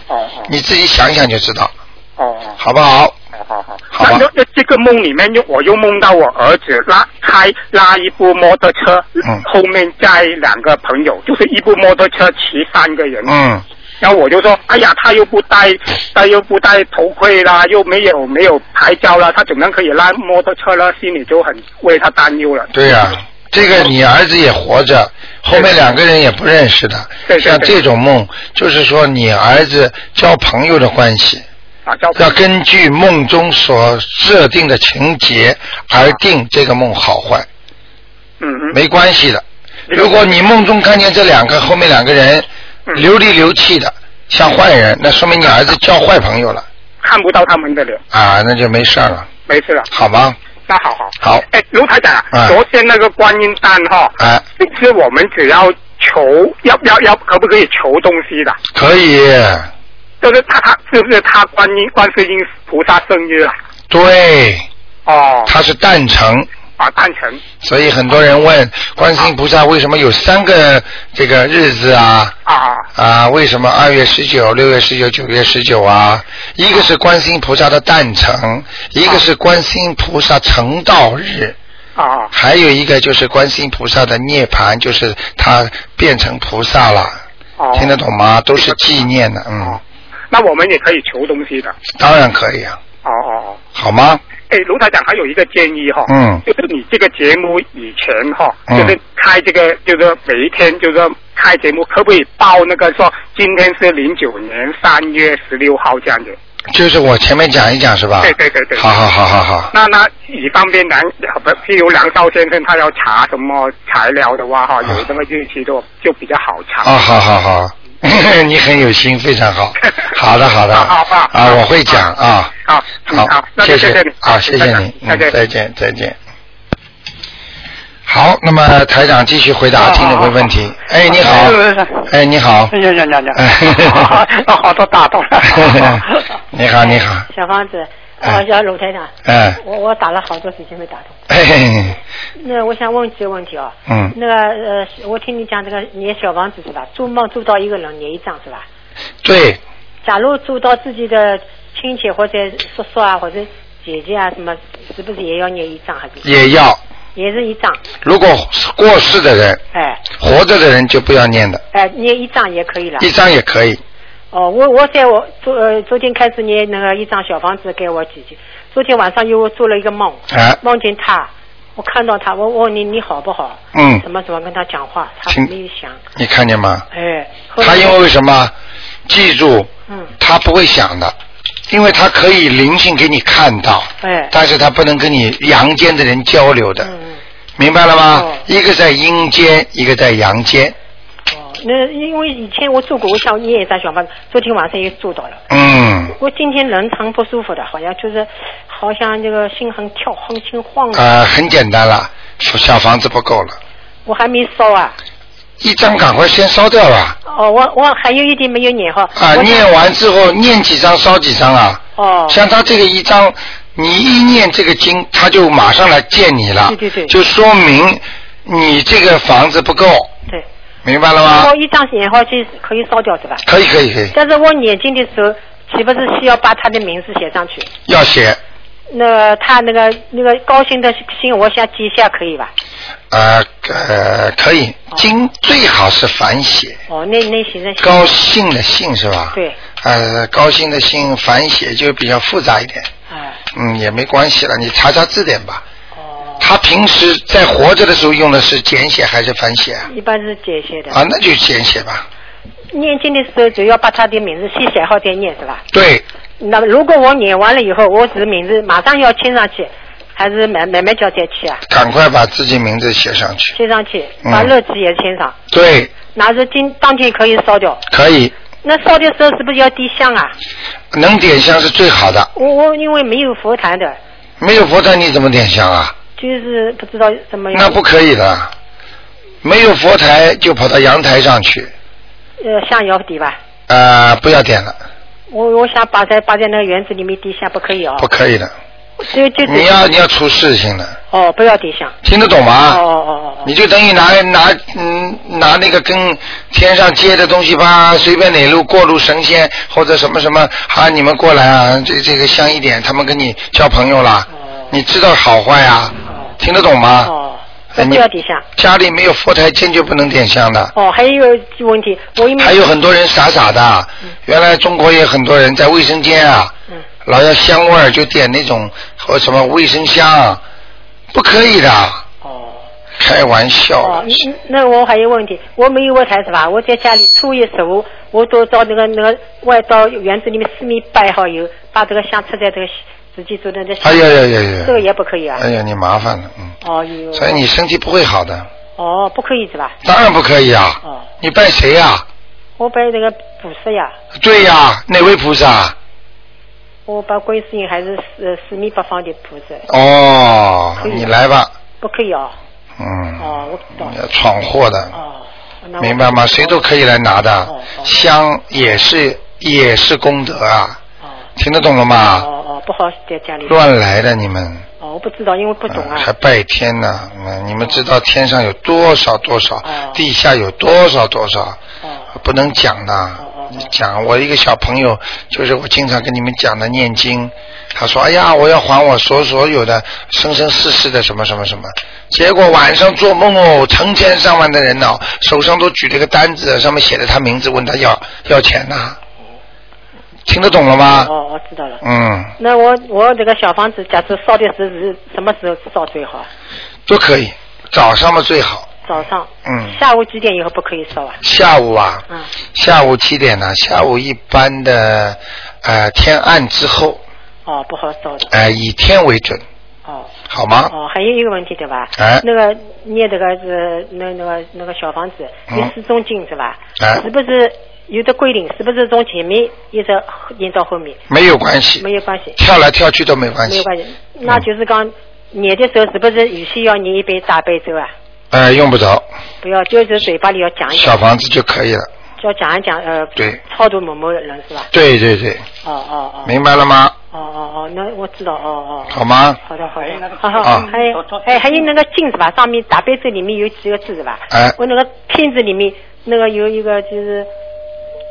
哦哦你自己想想就知道，哦哦，好不好？好好好。那那这个梦里面又我又梦到我儿子拉开拉一部摩托车，嗯后面载两个朋友，就是一部摩托车骑三个人。嗯，然后我就说，哎呀，他又不戴，他又不戴头盔啦，又没有没有牌照啦，他怎么可以拉摩托车呢？心里就很为他担忧了。对呀、这个你儿子也活着，后面两个人也不认识的，对对对像这种梦，就是说你儿子交朋友的关系，要根据梦中所设定的情节而定这个梦好坏，嗯嗯，没关系的。如果你梦中看见这两个后面两个人嗯。流里流气的，像坏人，那说明你儿子交坏朋友了。看不到他们的脸，啊，那就没事了，没事了。好吗？那好好。好。哎，卢台长昨天那个观音丹哈，哎，是我们只要求要要要可不可以求东西的？可以，就是他他是不是他观音观世音菩萨生日啊？对，哦，他是诞辰。啊，诞辰所以很多人问观世音菩萨为什么有三个这个日子啊？啊啊啊，为什么二月十九、六月十九、九月十九啊？一个是观世音菩萨的诞辰，一个是观世音菩萨成道日，啊啊！还有一个就是观世音菩萨的涅槃，就是他变成菩萨了。哦，听得懂吗？都是纪念的，嗯哦，那我们也可以求东西的。当然可以啊，哦哦哦。好吗？哎，卢台长还有一个建议哈，嗯就是你这个节目以前哈，嗯就是开这个，就是每一天就是开节目，可不可以报那个说今天是零九年三月十六号这样子？就是我前面讲一讲是吧？对对对对好好好好好，那那以方便梁，譬如梁少先生他要查什么材料的话哈，有那个日期就就比较好查。啊，好好好，你很有心，非常好。好的，好的，好好好啊，我会讲啊。好，嗯好，谢谢谢你，啊，谢谢你，嗯，再见。再见，好，那么台长继续回答听众朋友问题。哎，你好，哎，你好，哎呀呀呀呀！哎 好多打动了。你好，你好，小房子，哎我叫鲁台长，哎，我我打了好多时间没打通。哎，那我想问几个问题啊。嗯，那个呃，我听你讲这个念小房子是吧？做梦做到一个人念一张是吧？对，假如做到自己的亲戚或者叔叔啊或者姐姐啊什么，是不是也要念一张还是？也要。也是一张。如果过世的人，哎活着的人就不要念的，哎，念一张也可以了。一张也可以。哦，我我在我昨呃昨天开始你那个一张小房子给我姐姐，昨天晚上又做了一个梦，啊梦见他，我看到他，我问你你好不好？嗯怎么怎么跟他讲话，她请没有想，你看见吗？哎，他因为什么？记住，嗯，他不会想的，因为他可以灵性给你看到，哎，但是他不能跟你阳间的人交流的，嗯嗯，明白了吗？哦一个在阴间，一个在阳间，哦，那因为以前我做过，我想念一张小房子，昨天晚上也做到了。嗯，我今天人常不舒服的，好像就是好像这个心很跳，很心慌啊，呃，很简单了，小房子不够了，我还没烧啊。一张赶快先烧掉吧。哦，我我还有一点没有念哈。啊，念完之后念几张烧几张啊？哦。像他这个一张，你一念这个经，他就马上来见你了，对对对就说明你这个房子不够，对。明白了吗我？一张念好去可以烧掉是吧？可以可以可以，但是我念经的时候，岂不是需要把他的名字写上去？要写，那他那个那个高兴的心，我想记一下可以吧？呃呃，可以，经最好是反写，哦，那那写上高兴的兴是吧？对，呃，高兴的兴反写就比较复杂一点，哎，嗯，也没关系了，你查查字典吧。哦，他平时在活着的时候用的是简写还是繁写啊？一般是简写的。啊，那就简写吧。念经的时候只要把他的名字先写好再念是吧？对，那如果我念完了以后，我只名字马上要签上去，还是慢慢慢叫再去啊？赶快把自己名字写上去。签上去，嗯把日期也签上，对，那是今当天可以烧掉。可以，那烧的时候是不是要点香啊？能点香是最好的。我我因为没有佛坛的，没有佛坛你怎么点香啊？就是不知道怎么样。那不可以的，没有佛台就跑到阳台上去，呃，香要滴吧？啊，不要点了，我我想把在把在那个园子里面滴下，不可以哦。不可以的。你要你要出事情了，哦，不要点香。听得懂哦吗？哦哦哦。你就等于拿拿嗯拿那个跟天上接的东西吧，随便哪路过路神仙或者什么什么，啊你们过来啊，这这个香一点，他们跟你交朋友啦，你知道好坏啊，听得懂吗？哦。不要点香。家里没有佛台，坚决不能点香的。哦，还有一个问题，我有还有很多人傻傻的，原来中国也很多人在卫生间啊，嗯老要香味儿就点那种和什么卫生香，不可以的。哦。开玩笑哦那我还有问题，我没有问台是吧？我在家里初一十五，我都到那个那个外到园子里面四面摆好以后，把这个香插在这个自己做的这哎呀呀呀呀这个也不可以啊。哎呀，你麻烦了，嗯，哦哟。所以你身体不会好的，哦，不可以是吧？当然不可以啊。哦，你拜谁呀、我拜那个菩萨呀，对呀、哪位菩萨？我把观世音还是四四面八方的菩萨。哦，你来吧，不可以哦。嗯，哦，我懂。要闯祸的，哦，明白吗？谁都可以来拿的哦，哦香也是也是功德啊，哦听得懂了吗？哦哦，不好在家里。乱来的你们。哦，我不知道，因为不懂啊嗯。还拜天呢？嗯，你们知道天上有多少多少，哦地下有多少多少，哦不能讲的哦。你讲，我一个小朋友，就是我经常跟你们讲的念经，他说：“哎呀，我要还我所所有的生生世世的什么什么什么。”结果晚上做梦哦，成千上万的人呢、手上都举着个单子，上面写着他名字，问他要要钱呐、听得懂了吗？哦，我知道了。嗯，那我我这个小房子，假设烧的时是什么时候烧最好？都可以，早上嘛最好。早上。嗯下午几点以后不可以烧啊？下午啊，嗯。下午几点呢？下午一般的，呃，天暗之后，哦，不好烧的。呃，以天为准，哦。好吗？哦，还有一个问题对吧？哎那个念这个是那那个那个小房子，嗯有四种经是吧？哎是不是有的规定？是不是从前面一直念到后面？没有关系，没有关系。跳来跳去都没关系没有，关系。那就是讲念的时候，是不是预先要念一杯大悲咒啊？呃，用不着，不要，就是嘴巴里要讲一讲，小房子就可以了。要讲一讲，呃，对，超度某某人是吧？对对对，哦哦哦。明白了吗？哦哦哦，那我知道，哦哦。好吗？好的好的，好好啊还有哎还有那个镜子吧？上面大悲咒里面有几个字是吧？哎我那个片子里面那个有一个就是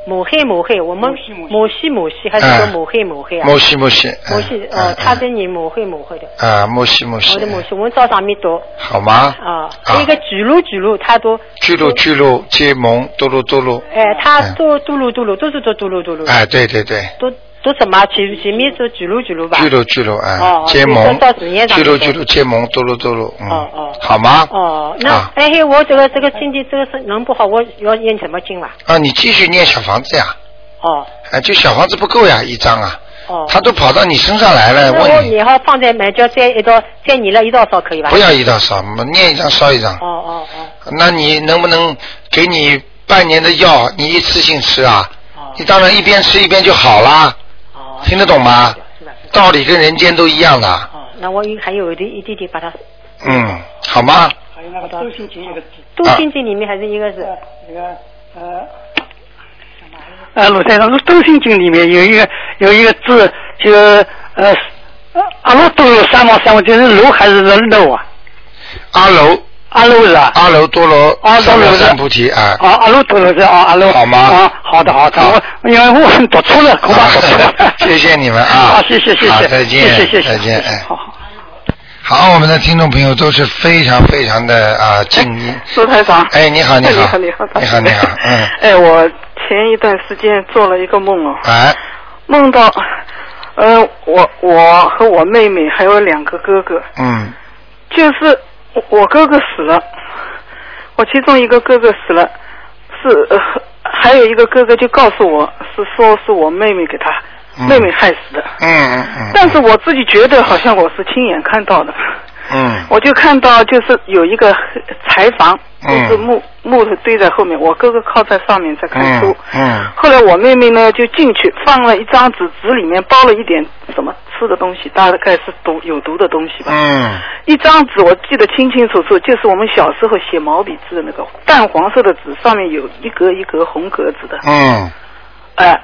抹黑抹黑，我们抹西抹西还是说哎抹黑抹黑啊？摩西摩西，抹西嗯哦，他跟你抹黑抹黑的。啊，摩西摩西我的，母亲，我照上面读。好吗？啊，还有一个巨鹿巨鹿，他都巨鹿巨鹿结盟嘟噜嘟噜，哎，他嗯都嘟噜嘟噜，都是都嘟噜嘟噜，哎，对对对，都都什么？前前面说举路举路吧？巨鹿巨鹿，哦哎哦，接蒙所以说到纸面，上面说巨鹿巨鹿接蒙嘟噜嘟噜，嗯哦哦，好吗？哦，那啊哎嘿，我这个这个身体这个是能不好，我要念什么经吧？啊，你继续念小房子呀，哦哎，就小房子不够呀，一张啊，哦。他都跑到你身上来了，那我问你，念好放在买叫再一道再你了一道烧可以吧？不要一道烧，念一张烧一张哦。哦哦那你能不能给你半年的药，你一次性吃啊？哦你当然一边吃一边就好啦，哦。听得懂吗？道理跟人间都一样的，哦，那我有还有一点一点点把它。嗯，好吗？还有那个周心经一个字。周心经里面还是一个是。那个呃，呃，鲁台长，《斗心经》里面有一个有一个字，就呃，阿罗多罗三毛三毛，就是罗还是楼啊？阿耨阿罗是吧？阿罗多罗阿三藐多罗是三菩提啊，啊，阿罗多罗是啊，阿罗。好吗？啊，好的好的，好。我因为我读错了，恐怕读错了。谢谢你们啊。啊，谢谢谢谢，再见谢谢谢谢，再见哎。好好。好，我们的听众朋友都是非常非常的啊敬意。苏台长。哎，你好，你好，好，你好，你好，你好，嗯，哎，我前一段时间做了一个梦哦，哎，梦到，呃，我我和我妹妹还有两个哥哥，嗯，就是我我哥哥死了，我其中一个哥哥死了，是呃还有一个哥哥就告诉我是说是我妹妹给他、嗯。妹妹害死的，嗯嗯。嗯，但是我自己觉得好像我是亲眼看到的，嗯。我就看到就是有一个柴房，就嗯是木、木头堆在后面，我哥哥靠在上面在看书。嗯嗯。后来我妹妹呢就进去放了一张纸，纸里面包了一点什么吃的东西，大概是毒有毒的东西吧。嗯一张纸我记得清清楚楚，就是我们小时候写毛笔字的那个淡黄色的纸，上面有一格一格红格子的。嗯哎、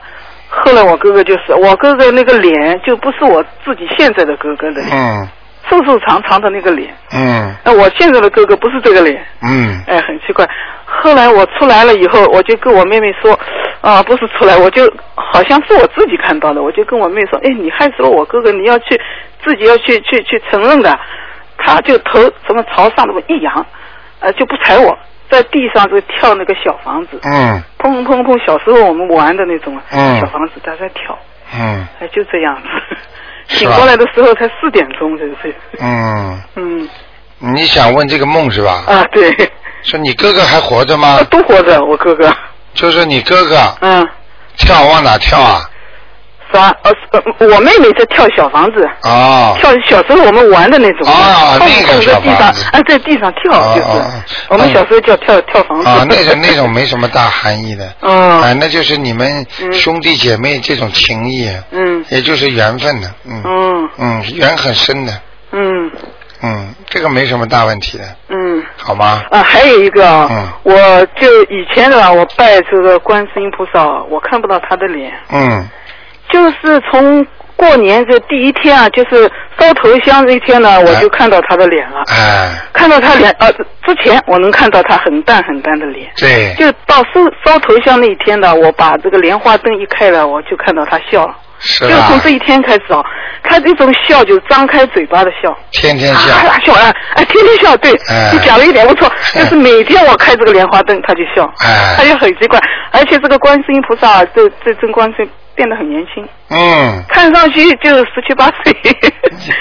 后来我哥哥就是我哥哥那个脸就不是我自己现在的哥哥的脸，嗯瘦瘦长长的那个脸。嗯那我现在的哥哥不是这个脸，嗯哎，很奇怪。后来我出来了以后，我就跟我妹妹说，啊，不是出来，我就好像是我自己看到的，我就跟我妹说，哎，你害死了我哥哥，你要去自己要去去去承认的。他就头怎么朝上那么一扬，呃，就不睬我，在地上就跳那个小房子，嗯砰砰砰，小时候我们玩的那种嗯小房子，他在跳，嗯哎，就这样子。醒过来的时候才四点钟，真是。嗯，嗯你想问这个梦是吧？啊，对，说你哥哥还活着吗？都活着，我哥哥。就是你哥哥嗯，跳往哪跳啊？啥？呃，呃我妹妹在跳小房子，哦跳小时候我们玩的那种，啊蹦那个在地上房子，啊，在地上跳，就是哦哦我们小时候叫跳跳房子。啊，那种那种没什么大含义的。嗯啊，那就是你们嗯兄弟姐妹这种情谊，嗯也就是缘分的，嗯嗯嗯，缘很深的，嗯嗯，这个没什么大问题的，嗯。好吗？啊，还有一个啊，嗯我就以前的吧，我拜这个观世音菩萨，我看不到他的脸，嗯就是从过年这第一天啊，就是烧头香这一天呢，我就看到他的脸了。哎，看到他脸，呃，之前我能看到他很淡很淡的脸，对，就到烧烧头香那一天呢，我把这个莲花灯一开了，我就看到他笑。了。是啊就从？这一天开始啊，他这种笑就张开嘴巴的笑，天天笑，啊笑啊，哎，天天笑，对，哎。你讲了一点不错，就是每天我开这个莲花灯，他就笑，哎。他就很奇怪，而且这个观世音菩萨，这这尊观世音变得很年轻，嗯，看上去就十七八岁，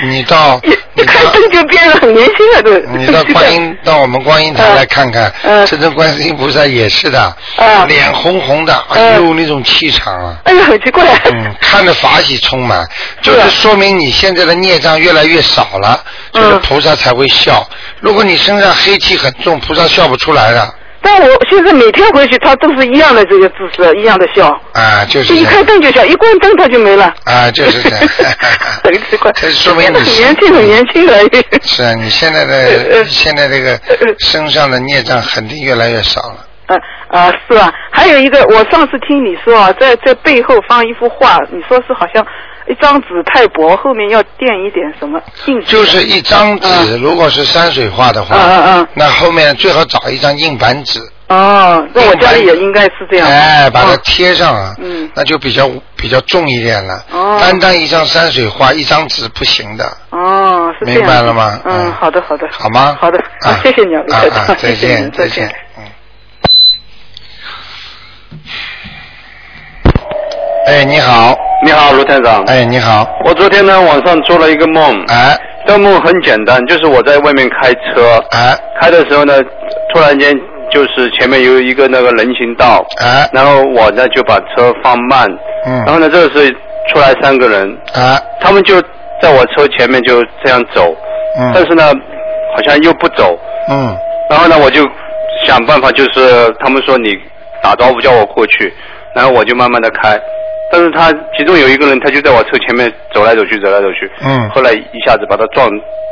你到 一你一开到灯就变得很年轻了，都。你到观音到我们观音台 来看看，嗯这尊观世音菩萨也是的，嗯脸红红的，哎呦那种气场啊。哎呦，很奇怪。嗯，看着法喜充满，就是说明你现在的孽障越来越少了，就是嗯菩萨才会笑。如果你身上黑气很重，菩萨笑不出来的。但我现在每天回去，他都是一样的这个姿势，一样的笑，啊，就是一这样开灯就笑，一关灯他就没了。啊，就是这样。很奇怪，这说明你很年轻，很年轻而已。是啊，你现在呃的呃现在这个身上的孽障肯定越来越少了。啊啊，是啊，还有一个，我上次听你说啊，在在背后放一幅画，你说是好像一张纸太薄，后面要垫一点什么硬纸。就是一张纸，如果是山水画的话，嗯嗯嗯那后面最好找一张硬板纸，哦，那我家里也应该是这样。哎，把它哦贴上啊，嗯那就比较比较重一点了。哦单单一张山水画，一张纸不行的，哦，是这样。明白了吗嗯，嗯好的好的。好吗？好的，啊啊，谢谢你啊，啊再见再见，嗯。哎，你好，你好，卢探长。哎，你好，我昨天呢晚上做了一个梦，哎，这个梦很简单，就是我在外面开车，哎，开的时候呢，突然间就是前面有一个那个人行道，哎，然后我呢就把车放慢，嗯。然后呢这个时候出来三个人，哎，他们就在我车前面就这样走，嗯，但是呢好像又不走，嗯，然后呢我就想办法，就是他们说你打招呼叫我过去，然后我就慢慢的开，但是他其中有一个人他就在我车前面走来走去走来走去，嗯后来一下子把他撞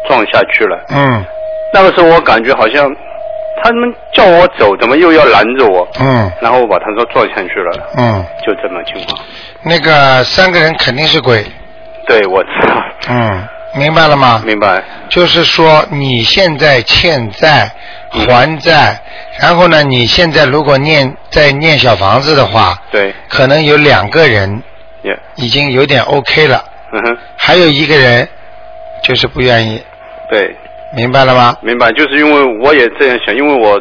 撞下去了。嗯，那个时候我感觉好像他们叫我走，怎么又要拦着我？嗯，然后我把他说撞下去了，嗯，就这么情况。那个三个人肯定是鬼，对，我知道，嗯，明白了吗？明白。就是说你现在欠债嗯还债，然后呢，你现在如果念在念小房子的话，对，可能有两个人也，已经有点 OK 了，嗯哼，还有一个人就是不愿意，对，明白了吗？明白。就是因为我也这样想，因为我。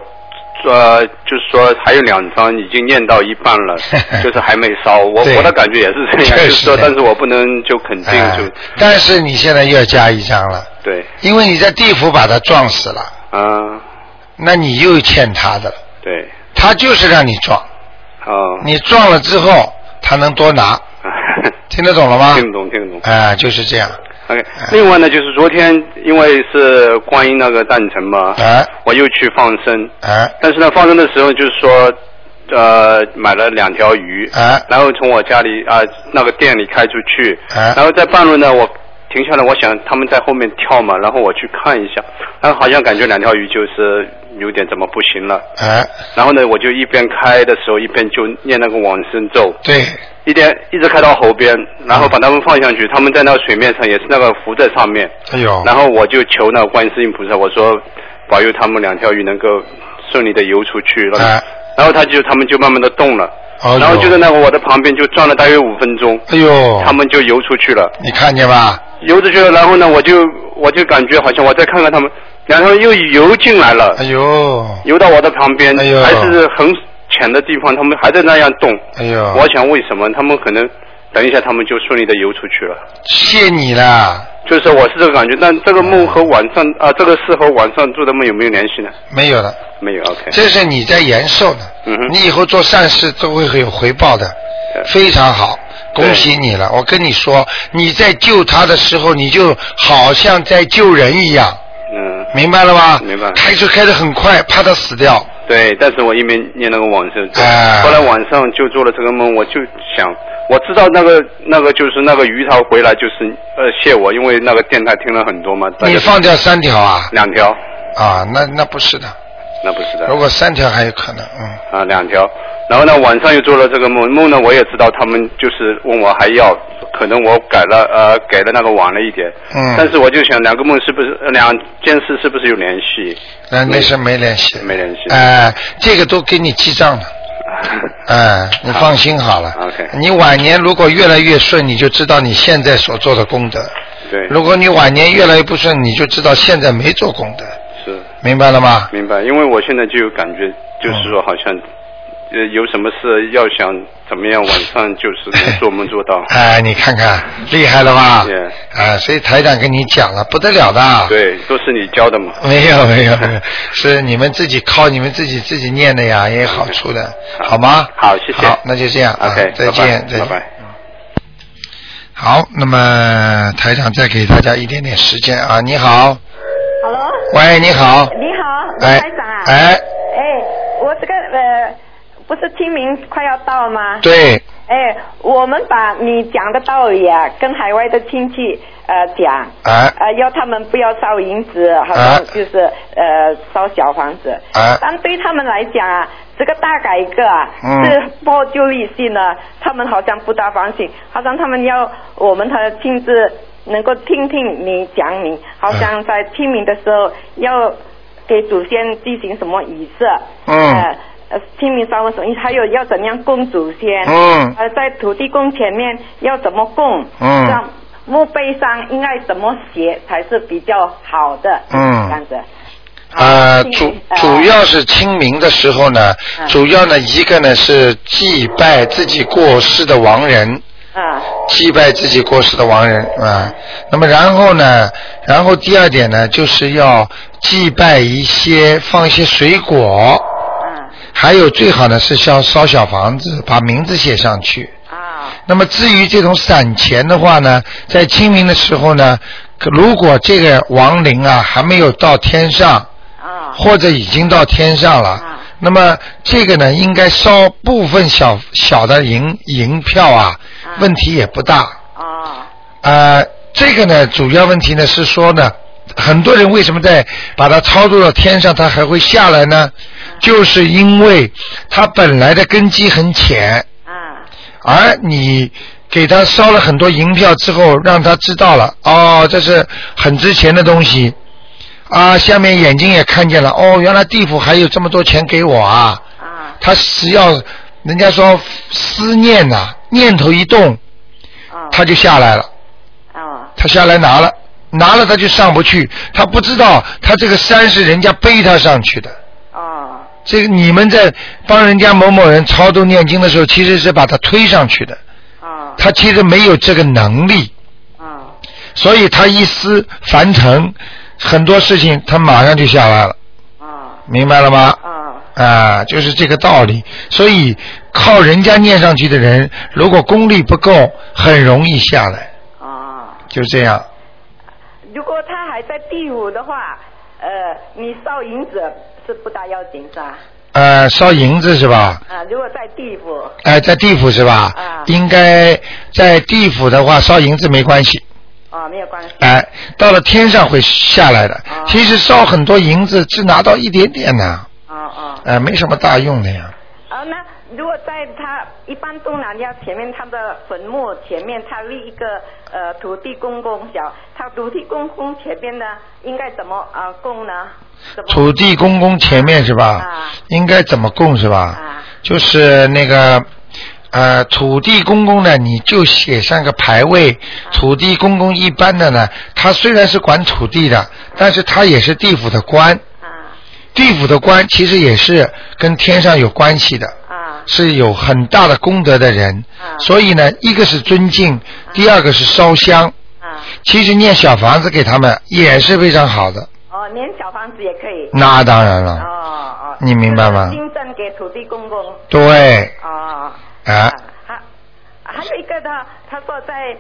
呃，就是说还有两张已经念到一半了，就是还没烧。我我的感觉也是这样，就是说，但是我不能就肯定哎就、但是你现在又要加一张了，对，因为你在地府把他撞死了，啊、那你又欠他的了。对，他就是让你撞，哦、你撞了之后，他能多拿，听得懂了吗？听得懂，听得懂。哎、就是这样。OK，另外呢，就是昨天因为是观音那个诞辰嘛，哎。我又去放生，哎。但是呢，放生的时候就是说，呃，买了两条鱼，哎。然后从我家里啊、那个店里开出去，啊然后在半路呢，我停下来，我想他们在后面跳嘛，然后我去看一下，然后好像感觉两条鱼就是有点怎么不行了，哎，然后呢，我就一边开的时候一边就念那个往生咒，对，一边一直开到河边，然后把他们放下去，他们在那个水面上也是那个浮在上面。哎呦，然后我就求那个观世音菩萨，我说保佑他们两条鱼能够顺利的游出去。哎然后他就他们就慢慢的动了，哎然后就在那个我的旁边就转了大约五分钟，哎呦，他们就游出去了。你看见吧？游出去了，然后呢，我就我就感觉好像我再看看他们，两条又游进来了，哎呦，游到我的旁边，哎呦还是很浅的地方，他们还在那样动。哎呦，我想为什么他们可能等一下他们就顺利的游出去了？谢你了，就是我是这个感觉，但这个梦和晚上啊，这个事和晚上做的梦有没有联系呢？没有了，没有，OK。这是你在延寿呢。嗯哼，你以后做善事都会有回报的，非常好，恭喜你了！我跟你说，你在救他的时候，你就好像在救人一样，嗯，明白了吧？明白。开车开得很快，怕他死掉。对，但是我一边念那个往生咒，哎后来晚上就做了这个梦，我就想，我知道那个那个就是那个鱼头回来就是呃谢我，因为那个电台听了很多嘛。你放掉三条啊？两条，啊，那那不是的，那不是的。如果三条还有可能，嗯。啊，两条。然后呢，晚上又做了这个梦，梦呢我也知道他们就是问我还要，可能我改了呃改的那个晚了一点，嗯但是我就想两个梦是不是呃两件事是不是有联系？那没事没联系。没联系。哎、这个都给你记账了。哎，你放心好了。OK 你晚年如果越来越顺，你就知道你现在所做的功德；对，如果你晚年越来越不顺，你就知道现在没做功德。是。明白了吗？明白，因为我现在就有感觉，就是说好像，呃，有什么事要想怎么样，晚上就是能做梦做到。哎，你看看厉害了吧啊，所以台长跟你讲了，不得了的。对，都是你教的嘛。没有没有，没有 是你们自己靠你们自己自己念的呀，也有好处的，好吗？好，谢谢。好，那就这样啊 OK，再见，再见。拜拜。好，那么台长再给大家一点点时间啊，你好。喂，你好，你好，卢哎台长啊。哎。哎，我这个呃，不是清明快要到了吗？对。哎，我们把你讲的道理啊，跟海外的亲戚呃讲。啊。呃，要他们不要烧银子，好啊像就是、呃烧小房子。啊但对他们来讲啊，这个大改革啊，嗯是破旧立新呢，他们好像不大放心，好像他们要我们的亲自能够听听你讲你，好像在清明的时候要给祖先进行什么仪式。嗯呃呃，清明烧什么？还有要怎样供祖先？嗯呃，在土地公前面要怎么供？嗯像墓碑上应该怎么写才是比较好的？嗯这样子。呃，主呃主要是清明的时候呢，嗯主要呢一个呢是祭拜自己过世的亡人，啊。祭拜自己过世的亡人啊。那么然后呢，然后第二点呢，就是要祭拜一些放一些水果，嗯还有最好呢是烧烧小房子，把名字写上去。啊。那么至于这种散钱的话呢，在清明的时候呢，如果这个亡灵啊还没有到天上，啊。或者已经到天上了，那么这个呢应该烧部分小小的银银票啊，问题也不大。呃，这个呢主要问题呢是说呢，很多人为什么在把它操作到天上，它还会下来呢？就是因为它本来的根基很浅。而你给他烧了很多银票之后，让他知道了，哦，这是很值钱的东西，啊，下面眼睛也看见了，哦，原来地府还有这么多钱给我啊，啊。他只要人家说思念呐、念头一动，他就下来了，他下来拿了，拿了他就上不去，他不知道他这个山是人家背他上去的。这个你们在帮人家某某人超度念经的时候，其实是把他推上去的。他其实没有这个能力。所以他一思凡尘，很多事情他马上就下来了。啊明白了吗？啊，啊就是这个道理。所以靠人家念上去的人，如果功力不够，很容易下来。啊就这样。如果他还在地府的话，呃，你烧银子是不大要紧是吧？呃，烧银子是吧？啊，如果在地府，哎、在地府是吧？啊应该在地府的话，烧银子没关系。啊，没有关系。哎、到了天上会下来的。其实烧很多银子，只拿到一点点呢。啊啊。哎、没什么大用的呀。啊，那如果在他一般东南亚前面，他的坟墓前面，他立一个呃土地公公小，他土地公公前面呢，应该怎么啊、呃供呢？土地公公前面是吧？啊应该怎么供是吧？就是那个呃，土地公公呢，你就写上个牌位。啊土地公公一般的呢，他虽然是管土地的，但是他也是地府的官。啊地府的官其实也是跟天上有关系的。啊是有很大的功德的人，所以呢，一个是尊敬，第二个是烧香。其实念小房子给他们也是非常好的，哦，念小房子也可以。那当然了，哦哦。你明白吗新赠给土地公公。对，哦。啊，还还有一个他他说在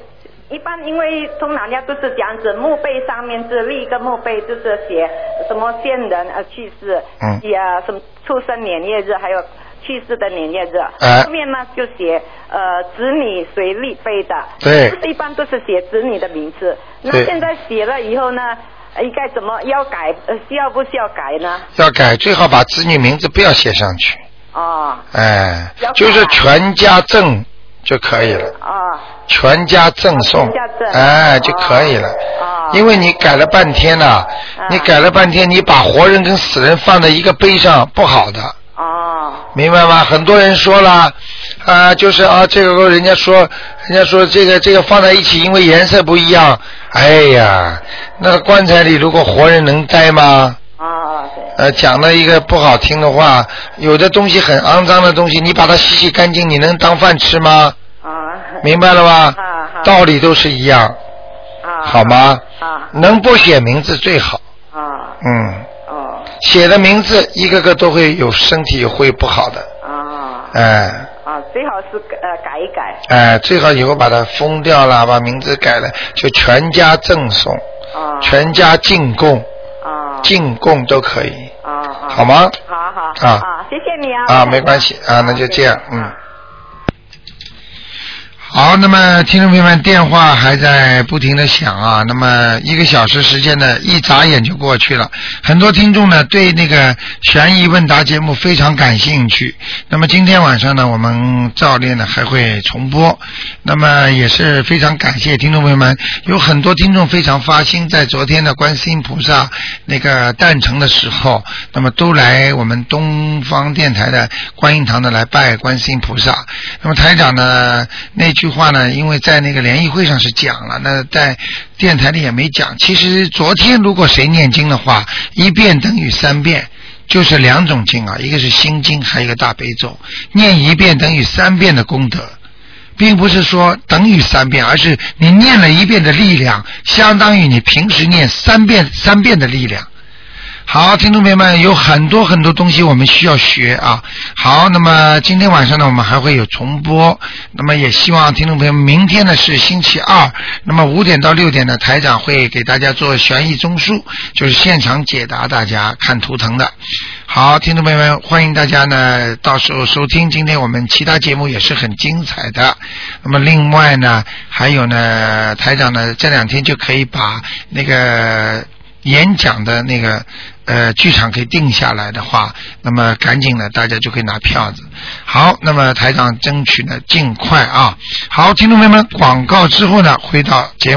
一般因为东南亚都是这样子，墓碑上面是立一个墓碑，就是写什么先人呃去世，嗯写什么出生年月日，还有去世的年月日。哎后面呢就写呃子女谁立碑的，对就是一般都是写子女的名字。那现在写了以后呢，呃应该怎么要改？呃，需要不需要改呢？要改最好把子女名字不要写上去，哦哎，就是全家赠就可以了，哦全家赠送全家赠，哎就可以了。哦，因为你改了半天呐、你改了半天，你把活人跟死人放在一个碑上，不好的。哦。明白吗？很多人说了，啊、就是啊，这个人家说，人家说这个这个放在一起，因为颜色不一样。哎呀，那个棺材里如果活人能待吗？呃，讲了一个不好听的话，有的东西很肮脏的东西，你把它洗洗干净，你能当饭吃吗？啊。明白了吧？啊好道理都是一样，啊。好吗？啊。能不写名字最好。啊。嗯。哦。写的名字一个个都会有身体会不好的，啊。哎。啊，最好是呃改一改。哎，最好以后把它封掉了，把名字改了，就全家赠送，啊。全家进贡，啊。进贡都可以。好吗？好好。啊啊，谢谢你啊。啊，没关系啊，那就这样，嗯。好，那么听众朋友们，电话还在不停的响啊。那么一个小时时间呢，一眨眼就过去了。很多听众呢对那个悬疑问答节目非常感兴趣。那么今天晚上呢，我们照例呢还会重播。那么也是非常感谢听众朋友们，有很多听众非常发心，在昨天的观世音菩萨那个诞辰的时候，那么都来我们东方电台的观音堂呢来拜观世音菩萨。那么台长呢那句句话呢，因为在那个联谊会上是讲了，那在电台里也没讲。其实昨天如果谁念经的话，一遍等于三遍。就是两种经啊，一个是心经，还有一个大悲咒，念一遍等于三遍的功德。并不是说等于三遍，而是你念了一遍的力量，相当于你平时念三遍三遍的力量。好，听众朋友们，有很多很多东西我们需要学啊。好，那么今天晚上呢，我们还会有重播。那么也希望听众朋友们，明天呢是星期二，那么五点到六点呢，台长会给大家做悬疑综述，就是现场解答大家看图腾的。好，听众朋友们，欢迎大家呢到时候收听。今天我们其他节目也是很精彩的。那么另外呢，还有呢，台长呢这两天就可以把那个演讲的那个呃剧场可以定下来的话，那么赶紧呢大家就可以拿票子。好，那么台长争取呢尽快啊。好，听众朋友们，广告之后呢回到节。